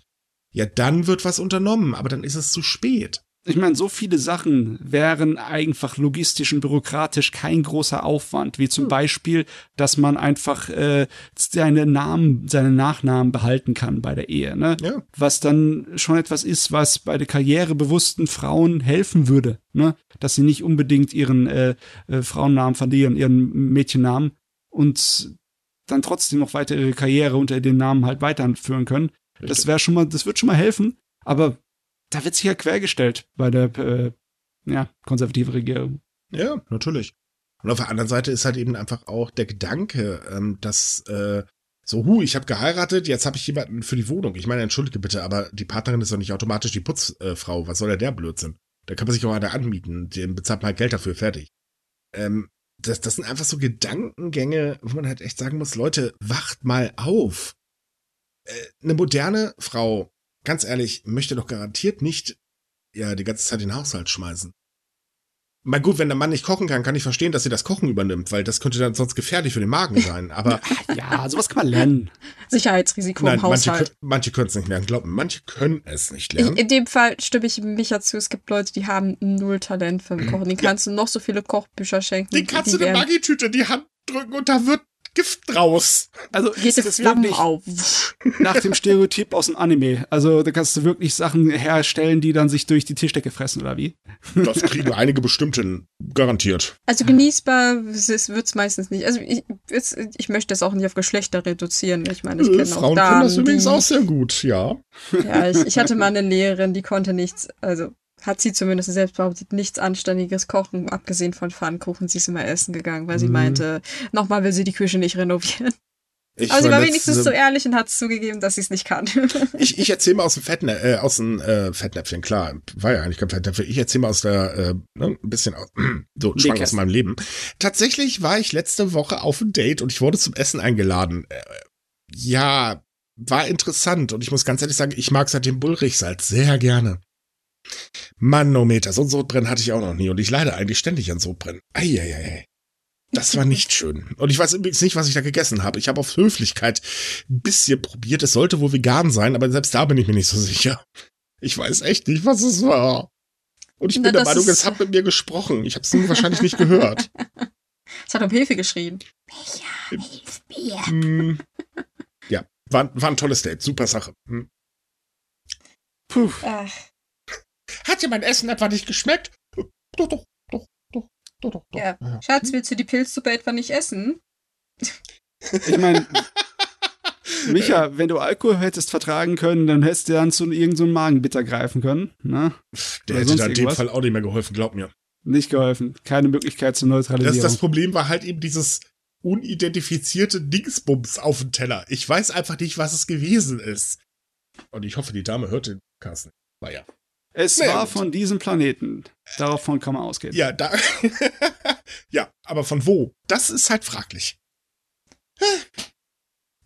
ja, dann wird was unternommen, aber dann ist es zu spät. ich meine, so viele Sachen wären einfach logistisch und bürokratisch kein großer Aufwand, wie zum hm. Beispiel, dass man einfach äh, seine Namen, seine Nachnamen behalten kann bei der Ehe, ne? Ja. Was dann schon etwas ist, was bei der karrierebewussten Frauen helfen würde, ne? Dass sie nicht unbedingt ihren äh, äh, Frauennamen verlieren, ihren Mädchennamen und dann trotzdem noch weiter ihre Karriere unter dem Namen halt weiterführen können. Richtig. Das wäre schon mal, das wird schon mal helfen, aber da wird sich ja quergestellt bei der äh, ja, konservativen Regierung. Ja, natürlich. Und auf der anderen Seite ist halt eben einfach auch der Gedanke, ähm, dass äh, so, hu, ich habe geheiratet, jetzt habe ich jemanden für die Wohnung. Ich meine, entschuldige bitte, aber die Partnerin ist doch nicht automatisch die Putzfrau. Äh, Was soll denn der Blödsinn? Da kann man sich auch einer anmieten, dem bezahlt man halt Geld dafür, fertig. Ähm, das, das sind einfach so Gedankengänge, wo man halt echt sagen muss, Leute, wacht mal auf. Äh, eine moderne Frau ganz ehrlich, möchte doch garantiert nicht ja die ganze Zeit den Haushalt schmeißen. Mal gut, wenn der Mann nicht kochen kann, kann ich verstehen, dass sie das Kochen übernimmt, weil das könnte dann sonst gefährlich für den Magen sein. Aber *laughs* ja, sowas kann man lernen. Sicherheitsrisiko Nein, im Haushalt. Manche, manche können es nicht lernen. Glauben, manche können es nicht lernen. In dem Fall stimme ich Micha zu. Es gibt Leute, die haben null Talent für den *clears throat* Kochen. Den kannst ja. du noch so viele Kochbücher schenken. Den kannst du eine Maggi-Tüte in die Hand drücken und da wird Gift raus. Also geht es Flammen auf. Nach dem Stereotyp aus dem Anime. Also da kannst du wirklich Sachen herstellen, die dann sich durch die Tischdecke fressen, oder wie? Das kriegen einige bestimmten garantiert. Also genießbar wird es meistens nicht. Also ich, jetzt, ich möchte das auch nicht auf Geschlechter reduzieren. Ich meine, ich kenne Frauen auch Damen, können das übrigens die, auch sehr gut, ja. Ja, ich, ich hatte mal eine Lehrerin, die konnte nichts, also hat sie zumindest selbst behauptet, nichts Anständiges kochen, abgesehen von Pfannkuchen. Sie ist immer essen gegangen, weil sie mhm. meinte, nochmal will sie die Küche nicht renovieren. Ich Aber sie war wenigstens so ehrlich und hat zugegeben, dass sie es nicht kann. *laughs* ich ich erzähle mal aus dem Fettnä äh, aus dem äh, Fettnäpfchen, klar, war ja eigentlich kein Fettnäpfchen. Ich erzähle mal aus der, äh, ne, ein bisschen *clears throat* aus, so schwank aus meinem Leben. Tatsächlich war ich letzte Woche auf ein Date und ich wurde zum Essen eingeladen. Äh, ja, war interessant und ich muss ganz ehrlich sagen, ich mag seitdem Bullrichsalz sehr gerne. Manometer, so ein Sodbrennen hatte ich auch noch nie und ich leide eigentlich ständig an Sodbrennen. Eieiei. Das war nicht schön. Und ich weiß übrigens nicht, was ich da gegessen habe. Ich habe auf Höflichkeit ein bisschen probiert. Es sollte wohl vegan sein, aber selbst da bin ich mir nicht so sicher. Ich weiß echt nicht, was es war. Und ich bin Na, der Meinung, es hat mit mir gesprochen. Ich habe es wahrscheinlich nicht gehört. *laughs* Es hat um Hilfe geschrien. Micha, hilf mir. Hm. Ja, war, war ein tolles Date. Super Sache. Hm. Puh. Ach. Hat dir mein Essen etwa nicht geschmeckt? Doch, doch, doch, doch, doch, doch. Ja. ja. Schatz, willst du die Pilzsuppe etwa nicht essen? Ich meine, *laughs* Micha, wenn du Alkohol hättest vertragen können, dann hättest du dann zu irgendeinem so Magenbitter greifen können. Ne? Der hätte da in dem Fall auch nicht mehr geholfen, glaub mir. Nicht geholfen. Keine Möglichkeit zur Neutralisierung. Das, das Problem war halt eben dieses unidentifizierte Dingsbums auf dem Teller. Ich weiß einfach nicht, was es gewesen ist. Und ich hoffe, die Dame hört den Kasten. Naja. Es naja, war von diesem Planeten. Davon kann man ausgehen. Ja, da. *laughs* ja, aber von wo? Das ist halt fraglich.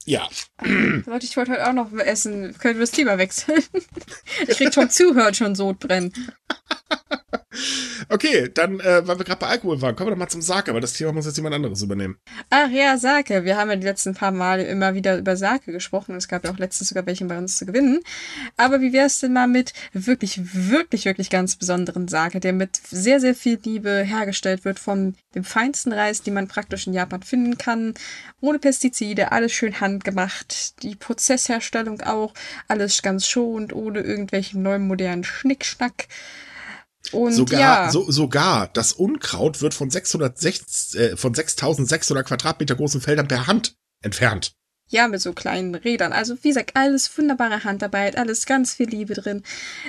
Ja. Leute, ich wollte heute auch noch essen. Können wir das Thema wechseln? *laughs* ich krieg schon zuhört schon Sodbrennen. *laughs* Okay, dann, äh, weil wir gerade bei Alkohol waren, kommen wir doch mal zum Sake, aber das Thema muss jetzt jemand anderes übernehmen. Ach ja, Sake. Wir haben ja die letzten paar Mal immer wieder über Sake gesprochen. Es gab ja auch letztens sogar welche bei uns zu gewinnen. Aber wie wär's denn mal mit wirklich, wirklich, wirklich ganz besonderen Sake, der mit sehr, sehr viel Liebe hergestellt wird von dem feinsten Reis, den man praktisch in Japan finden kann. Ohne Pestizide, alles schön handgemacht. Die Prozessherstellung auch, alles ganz schonend, ohne irgendwelchen neuen modernen Schnickschnack. Und sogar, ja. so, sogar das Unkraut wird von 606, äh, von 6600 Quadratmeter großen Feldern per Hand entfernt. Ja, mit so kleinen Rädern. Also, wie gesagt, alles wunderbare Handarbeit, alles ganz viel Liebe drin.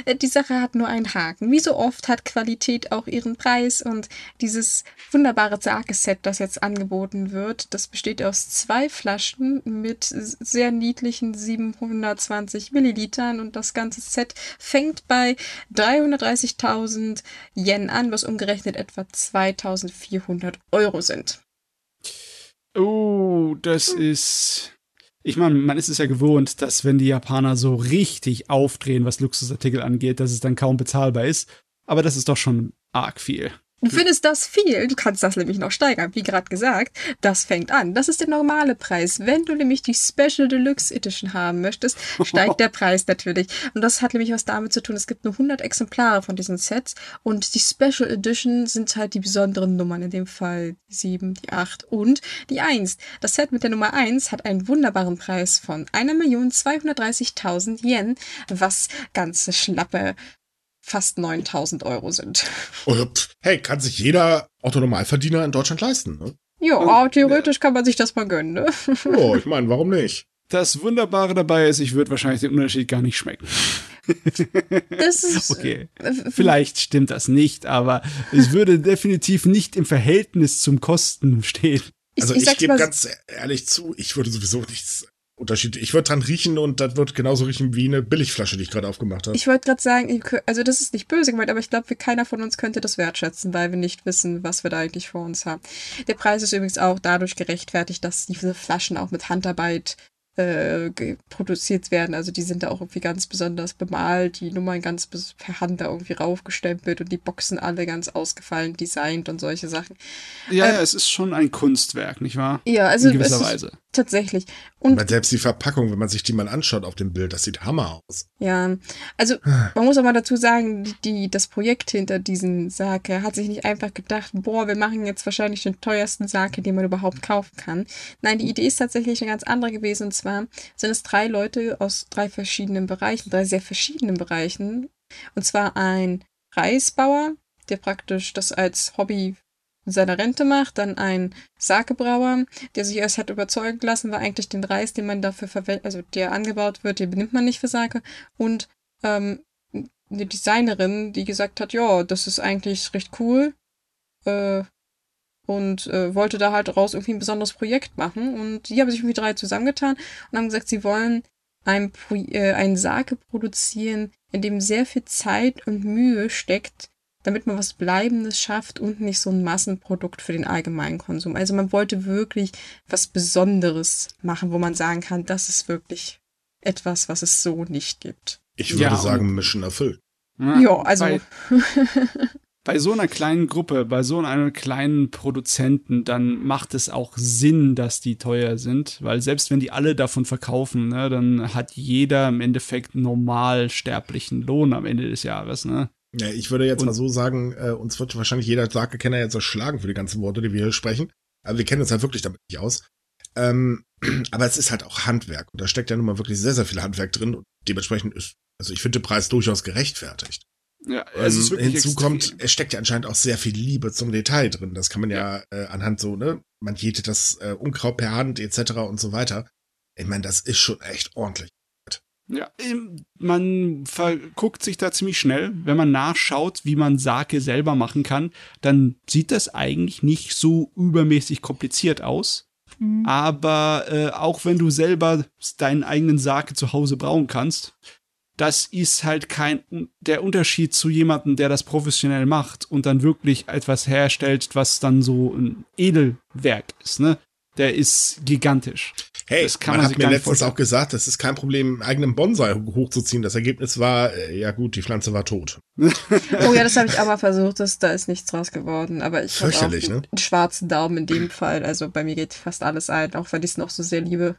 Äh, die Sache hat nur einen Haken. Wie so oft hat Qualität auch ihren Preis und dieses wunderbare Sake-Set, das jetzt angeboten wird, das besteht aus zwei Flaschen mit sehr niedlichen 720 Millilitern und das ganze Set fängt bei 330.000 Yen an, was umgerechnet etwa 2400 Euro sind. Oh, das ist ich meine, man ist es ja gewohnt, dass wenn die Japaner so richtig aufdrehen, was Luxusartikel angeht, dass es dann kaum bezahlbar ist. Aber das ist doch schon arg viel. Du findest das viel, du kannst das nämlich noch steigern, wie gerade gesagt. Das fängt an. Das ist der normale Preis. Wenn du nämlich die Special Deluxe Edition haben möchtest, *laughs* steigt der Preis natürlich. Und das hat nämlich was damit zu tun, es gibt nur 100 Exemplare von diesen Sets und die Special Edition sind halt die besonderen Nummern, in dem Fall die 7, die 8 und die 1. Das Set mit der Nummer 1 hat einen wunderbaren Preis von 1.230.000 Yen, was ganze schnappe fast 9000 Euro sind. hey, kann sich jeder Autonormalverdiener in Deutschland leisten, ne? Ja, theoretisch kann man sich das mal gönnen, ne? Oh, ich meine, warum nicht? Das Wunderbare dabei ist, ich würde wahrscheinlich den Unterschied gar nicht schmecken. *laughs* Das ist. Okay. Vielleicht stimmt das nicht, aber es würde definitiv nicht im Verhältnis zum Kosten stehen. Also ich, ich, ich gebe ganz ehrlich zu, ich würde sowieso nichts Unterschied. Ich würde dran riechen und das wird genauso riechen wie eine Billigflasche, die ich gerade aufgemacht habe. Ich wollte gerade sagen, also das ist nicht böse gemeint, aber ich glaube, keiner von uns könnte das wertschätzen, weil wir nicht wissen, was wir da eigentlich vor uns haben. Der Preis ist übrigens auch dadurch gerechtfertigt, dass diese Flaschen auch mit Handarbeit äh, produziert werden. Also die sind da auch irgendwie ganz besonders bemalt, die Nummern ganz per Hand da irgendwie raufgestempelt und die Boxen alle ganz ausgefallen designt und solche Sachen. Ja, äh, ja, es ist schon ein Kunstwerk, nicht wahr? Ja, also In gewisser Weise. Tatsächlich. Und selbst die Verpackung, wenn man sich die mal anschaut auf dem Bild, das sieht Hammer aus. Ja, also man muss auch mal dazu sagen, die, das Projekt hinter diesen Sake hat sich nicht einfach gedacht, boah, wir machen jetzt wahrscheinlich den teuersten Sake, den man überhaupt kaufen kann. Nein, die Idee ist tatsächlich eine ganz andere gewesen. Und zwar sind es drei Leute aus drei verschiedenen Bereichen, drei sehr verschiedenen Bereichen. Und zwar ein Reisbauer, der praktisch das als Hobby seiner Rente macht, dann ein Sakebrauer, der sich erst hat überzeugen lassen, weil eigentlich den Reis, den man dafür verwendet, also der angebaut wird, den benimmt man nicht für Sake. Und ähm, eine Designerin, die gesagt hat, ja, das ist eigentlich recht cool äh, und äh, wollte da halt raus irgendwie ein besonderes Projekt machen. Und die haben sich irgendwie drei zusammengetan und haben gesagt, sie wollen ein, äh, ein Sake produzieren, in dem sehr viel Zeit und Mühe steckt, damit man was Bleibendes schafft und nicht so ein Massenprodukt für den allgemeinen Konsum. Also man wollte wirklich was Besonderes machen, wo man sagen kann, das ist wirklich etwas, was es so nicht gibt. Ich würde ja, sagen, Mission erfüllt. Ja, also. Bei, *laughs* bei so einer kleinen Gruppe, bei so einem kleinen Produzenten, dann macht es auch Sinn, dass die teuer sind, weil selbst wenn die alle davon verkaufen, ne, dann hat jeder im Endeffekt normal sterblichen Lohn am Ende des Jahres, ne? Ja, ich würde jetzt und, mal so sagen, äh, uns wird wahrscheinlich jeder Sake-Kenner jetzt erschlagen für die ganzen Worte, die wir hier sprechen. Aber wir kennen uns halt wirklich damit nicht aus. Ähm, *clears throat* aber es ist halt auch Handwerk. Und da steckt ja nun mal wirklich sehr, sehr viel Handwerk drin. Und dementsprechend ist, also ich finde den Preis durchaus gerechtfertigt. Ja, es ist ähm, wirklich Hinzu extrem. kommt, es steckt ja anscheinend auch sehr viel Liebe zum Detail drin. Das kann man ja, ja äh, anhand so, ne, man jätet das äh, Unkraut per Hand etc. und so weiter. Ich meine, das ist schon echt ordentlich. Ja, ähm, man verguckt sich da ziemlich schnell. Wenn man nachschaut, wie man Sake selber machen kann, dann sieht das eigentlich nicht so übermäßig kompliziert aus. Mhm. Aber äh, auch wenn du selber deinen eigenen Sake zu Hause brauen kannst, das ist halt kein der Unterschied zu jemandem, der das professionell macht und dann wirklich etwas herstellt, was dann so ein Edelwerk ist, ne? Der ist gigantisch. Hey, das kann man, man hat mir letztens vorstellen. auch gesagt, das ist kein Problem, einen eigenen Bonsai hochzuziehen. Das Ergebnis war, äh, ja gut, die Pflanze war tot. *laughs* oh ja, das habe ich auch mal versucht, das, da ist nichts draus geworden. Aber ich habe auch einen, ne? einen schwarzen Daumen in dem Fall. Also bei mir geht fast alles ein, auch weil ich es noch so sehr liebe.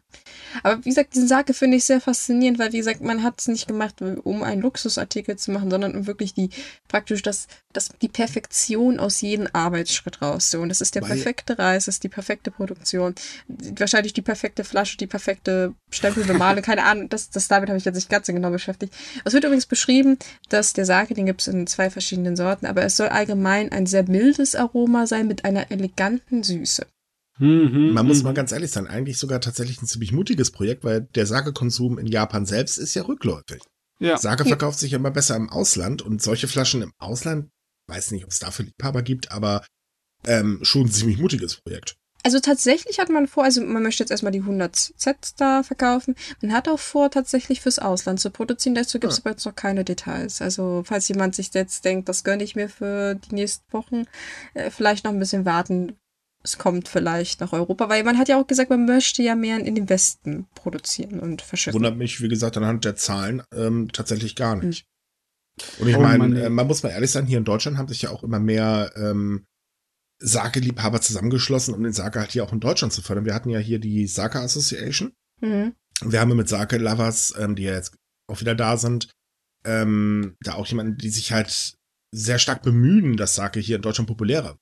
Aber wie gesagt, diese Sake finde ich sehr faszinierend, weil wie gesagt, man hat es nicht gemacht, um einen Luxusartikel zu machen, sondern um wirklich die praktisch das, das die Perfektion aus jedem Arbeitsschritt raus. So, und das ist der weil perfekte Reis, das ist die perfekte Produktion, wahrscheinlich die perfekte Flasche Flasche die perfekte Stempelbemale, keine Ahnung, das, das damit habe ich jetzt nicht ganz so genau beschäftigt. Es wird übrigens beschrieben, dass der Sake, den gibt es in zwei verschiedenen Sorten, aber es soll allgemein ein sehr mildes Aroma sein mit einer eleganten Süße. Mhm, Man muss mhm. mal ganz ehrlich sein, eigentlich sogar tatsächlich ein ziemlich mutiges Projekt, weil der Sake-Konsum in Japan selbst ist ja rückläufig. Ja. Sake verkauft sich ja immer besser im Ausland und solche Flaschen im Ausland, weiß nicht, ob es dafür Liebhaber gibt, aber ähm, schon ein ziemlich mutiges Projekt. Also tatsächlich hat man vor, also man möchte jetzt erstmal die 100 Sets da verkaufen. Man hat auch vor, tatsächlich fürs Ausland zu produzieren. Dazu gibt es ja. aber jetzt noch keine Details. Also falls jemand sich jetzt denkt, das gönne ich mir für die nächsten Wochen, äh, vielleicht noch ein bisschen warten. Es kommt vielleicht nach Europa, weil man hat ja auch gesagt, man möchte ja mehr in den Westen produzieren und verschiffen. Wundert mich, wie gesagt, anhand der Zahlen ähm, tatsächlich gar nicht. Und ich Oh meine, äh, man muss mal ehrlich sein, hier in Deutschland haben sich ja auch immer mehr ähm, Sake-Liebhaber zusammengeschlossen, um den Sake halt hier auch in Deutschland zu fördern. Wir hatten ja hier die Sake Association. Mhm. Wir haben mit Sake-Lovers, ähm, die ja jetzt auch wieder da sind, ähm, da auch jemanden, die sich halt sehr stark bemühen, dass Sake hier in Deutschland populärer.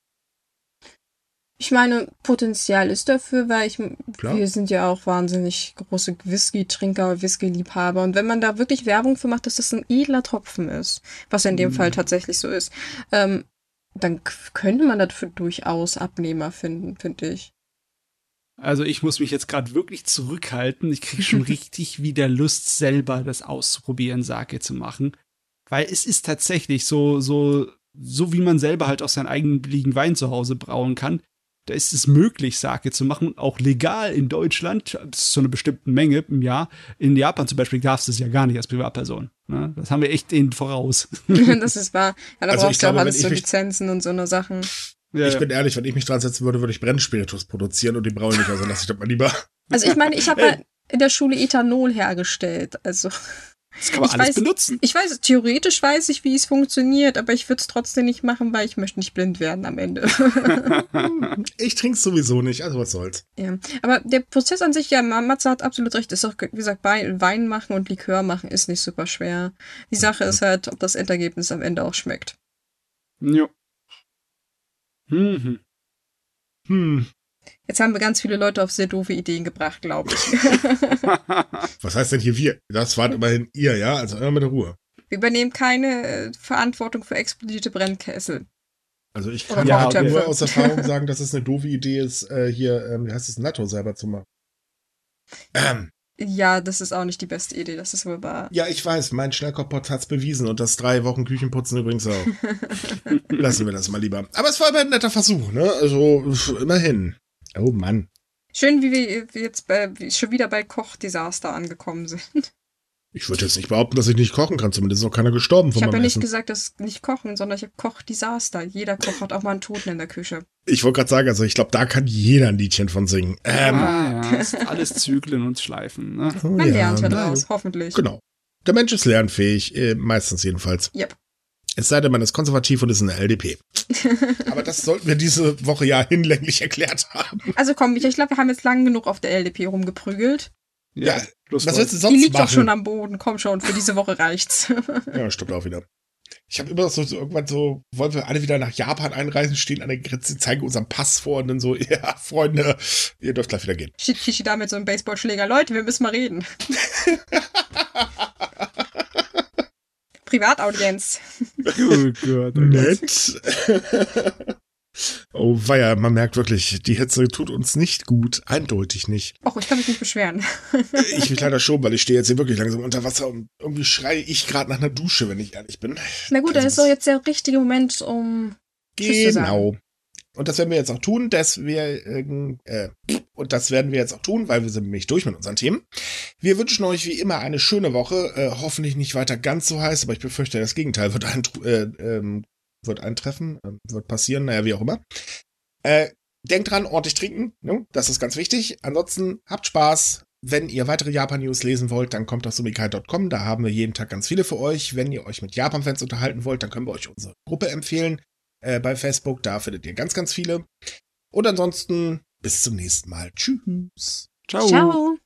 Ich meine, Potenzial ist dafür, weil ich, Klar. wir sind ja auch wahnsinnig große Whisky-Trinker, Whisky-Liebhaber. Und wenn man da wirklich Werbung für macht, dass das ein edler Tropfen ist, was in dem Mhm. Fall tatsächlich so ist, ähm, dann könnte man dafür durchaus Abnehmer finden, finde ich. Also ich muss mich jetzt gerade wirklich zurückhalten. Ich kriege schon *laughs* richtig wieder Lust, selber das auszuprobieren, Sake zu machen. Weil es ist tatsächlich so, so, so wie man selber halt auch seinen eigenen billigen Wein zu Hause brauen kann. Da ist es möglich, Sake zu machen, auch legal in Deutschland, bis zu einer bestimmten Menge im Jahr. In Japan zum Beispiel darfst du es ja gar nicht als Privatperson. Ne? Das haben wir echt denen voraus. *laughs* das ist wahr. Ja, da Also brauchst ich du auch glaube, alles wenn so ich mich- Lizenzen und so eine Sachen. Ja, ich ja. bin ehrlich, wenn ich mich dran setzen würde, würde ich Brennspiritus produzieren und die braue ich nicht, also lasse ich das mal lieber. Also ich meine, ich habe mal in der Schule Ethanol hergestellt. Also das kann man ich alles weiß- benutzen. ich weiß, theoretisch weiß ich, wie es funktioniert, aber ich würde es trotzdem nicht machen, weil ich möchte nicht blind werden am Ende. *laughs* Ich trink's sowieso nicht, also was soll's. Ja, aber der Prozess an sich, ja, Matze hat absolut recht, ist auch, wie gesagt, Wein Wein machen und Likör machen ist nicht super schwer. Die Sache ist halt, ob das Endergebnis am Ende auch schmeckt. Jo. Mhm. Hm, Jetzt haben wir ganz viele Leute auf sehr doofe Ideen gebracht, glaube ich. *laughs* was heißt denn hier wir? Das wart immerhin ihr, ja? Also immer mit der Ruhe. wir übernehmen keine äh, Verantwortung für explodierte Brennkessel. Also ich kann Ja, Kochtöpfe. nur aus Erfahrung sagen, dass es eine doofe Idee ist, äh, hier, ähm, wie heißt es, Natto selber zu machen. Ähm, Ja, das ist auch nicht die beste Idee, das ist wohl wahr. ja, ich weiß, mein Schnellkochpot hat's bewiesen und das drei Wochen Küchenputzen übrigens auch. *laughs* Lassen wir das mal lieber. Aber es war aber ein netter Versuch, ne? Also immerhin. Oh Mann. Schön, wie wir jetzt bei, schon wieder bei Kochdesaster angekommen sind. Ich würde jetzt nicht behaupten, dass ich nicht kochen kann. Zumindest ist noch keiner gestorben von Ich habe ja nicht Essen. gesagt, dass nicht kochen, sondern ich habe Kochdesaster. Jeder Koch hat auch mal einen Toten in der Küche. Ich wollte gerade sagen, also ich glaube, da kann jeder ein Liedchen von singen. Ähm, ah, ja, das sind alles Zyklen und Schleifen. Ne? oh Man lernt ja na, daraus, hoffentlich. Genau. Der Mensch ist lernfähig, äh, meistens jedenfalls. Yep. Es sei denn, man ist konservativ und ist eine LDP. *laughs* Aber das sollten wir diese Woche ja hinlänglich erklärt haben. Also komm, ich glaube, wir haben jetzt lang genug auf der LDP rumgeprügelt. Ja, Schluss Was willst du Die sonst liegt machen? doch schon am Boden. Komm schon, für diese Woche reicht's. *laughs* Ja, stimmt auch wieder. Ich habe immer so, so irgendwann so, wollen wir alle wieder nach Japan einreisen, stehen an der Grenze, zeigen unseren Pass vor und dann so, *laughs* ja, Freunde, ihr dürft gleich wieder gehen. Steht Kishida mit so einem Baseballschläger. Leute, wir müssen mal reden. Privataudienz. Oh Gott. Oh. Nett. *laughs* oh weia, man merkt wirklich, die Hitze tut uns nicht gut. Eindeutig nicht. Och, ich kann mich nicht beschweren. Ich mich leider schon, weil ich stehe jetzt hier wirklich langsam unter Wasser und irgendwie schreie ich gerade nach einer Dusche, wenn ich ehrlich bin. Na gut, dann ist doch jetzt der richtige Moment, um Tschüss zu sagen. Genau. Und das werden wir jetzt auch tun, dass wir, ähm, äh, und das werden wir jetzt auch tun, weil wir sind nämlich durch mit unseren Themen. Wir wünschen euch wie immer eine schöne Woche, äh, hoffentlich nicht weiter ganz so heiß, aber ich befürchte, das Gegenteil wird, eintr äh, ähm, wird eintreffen, äh, wird passieren, naja, wie auch immer. Äh, denkt dran, ordentlich trinken, ne? das ist ganz wichtig. Ansonsten habt Spaß. Wenn ihr weitere Japan-News lesen wollt, dann kommt auf sumikai.com. Da haben wir jeden Tag ganz viele für euch. Wenn ihr euch mit Japan-Fans unterhalten wollt, dann können wir euch unsere Gruppe empfehlen äh, bei Facebook. Da findet ihr ganz, ganz viele. Und ansonsten bis zum nächsten Mal. Tschüss. Ciao. Ciao.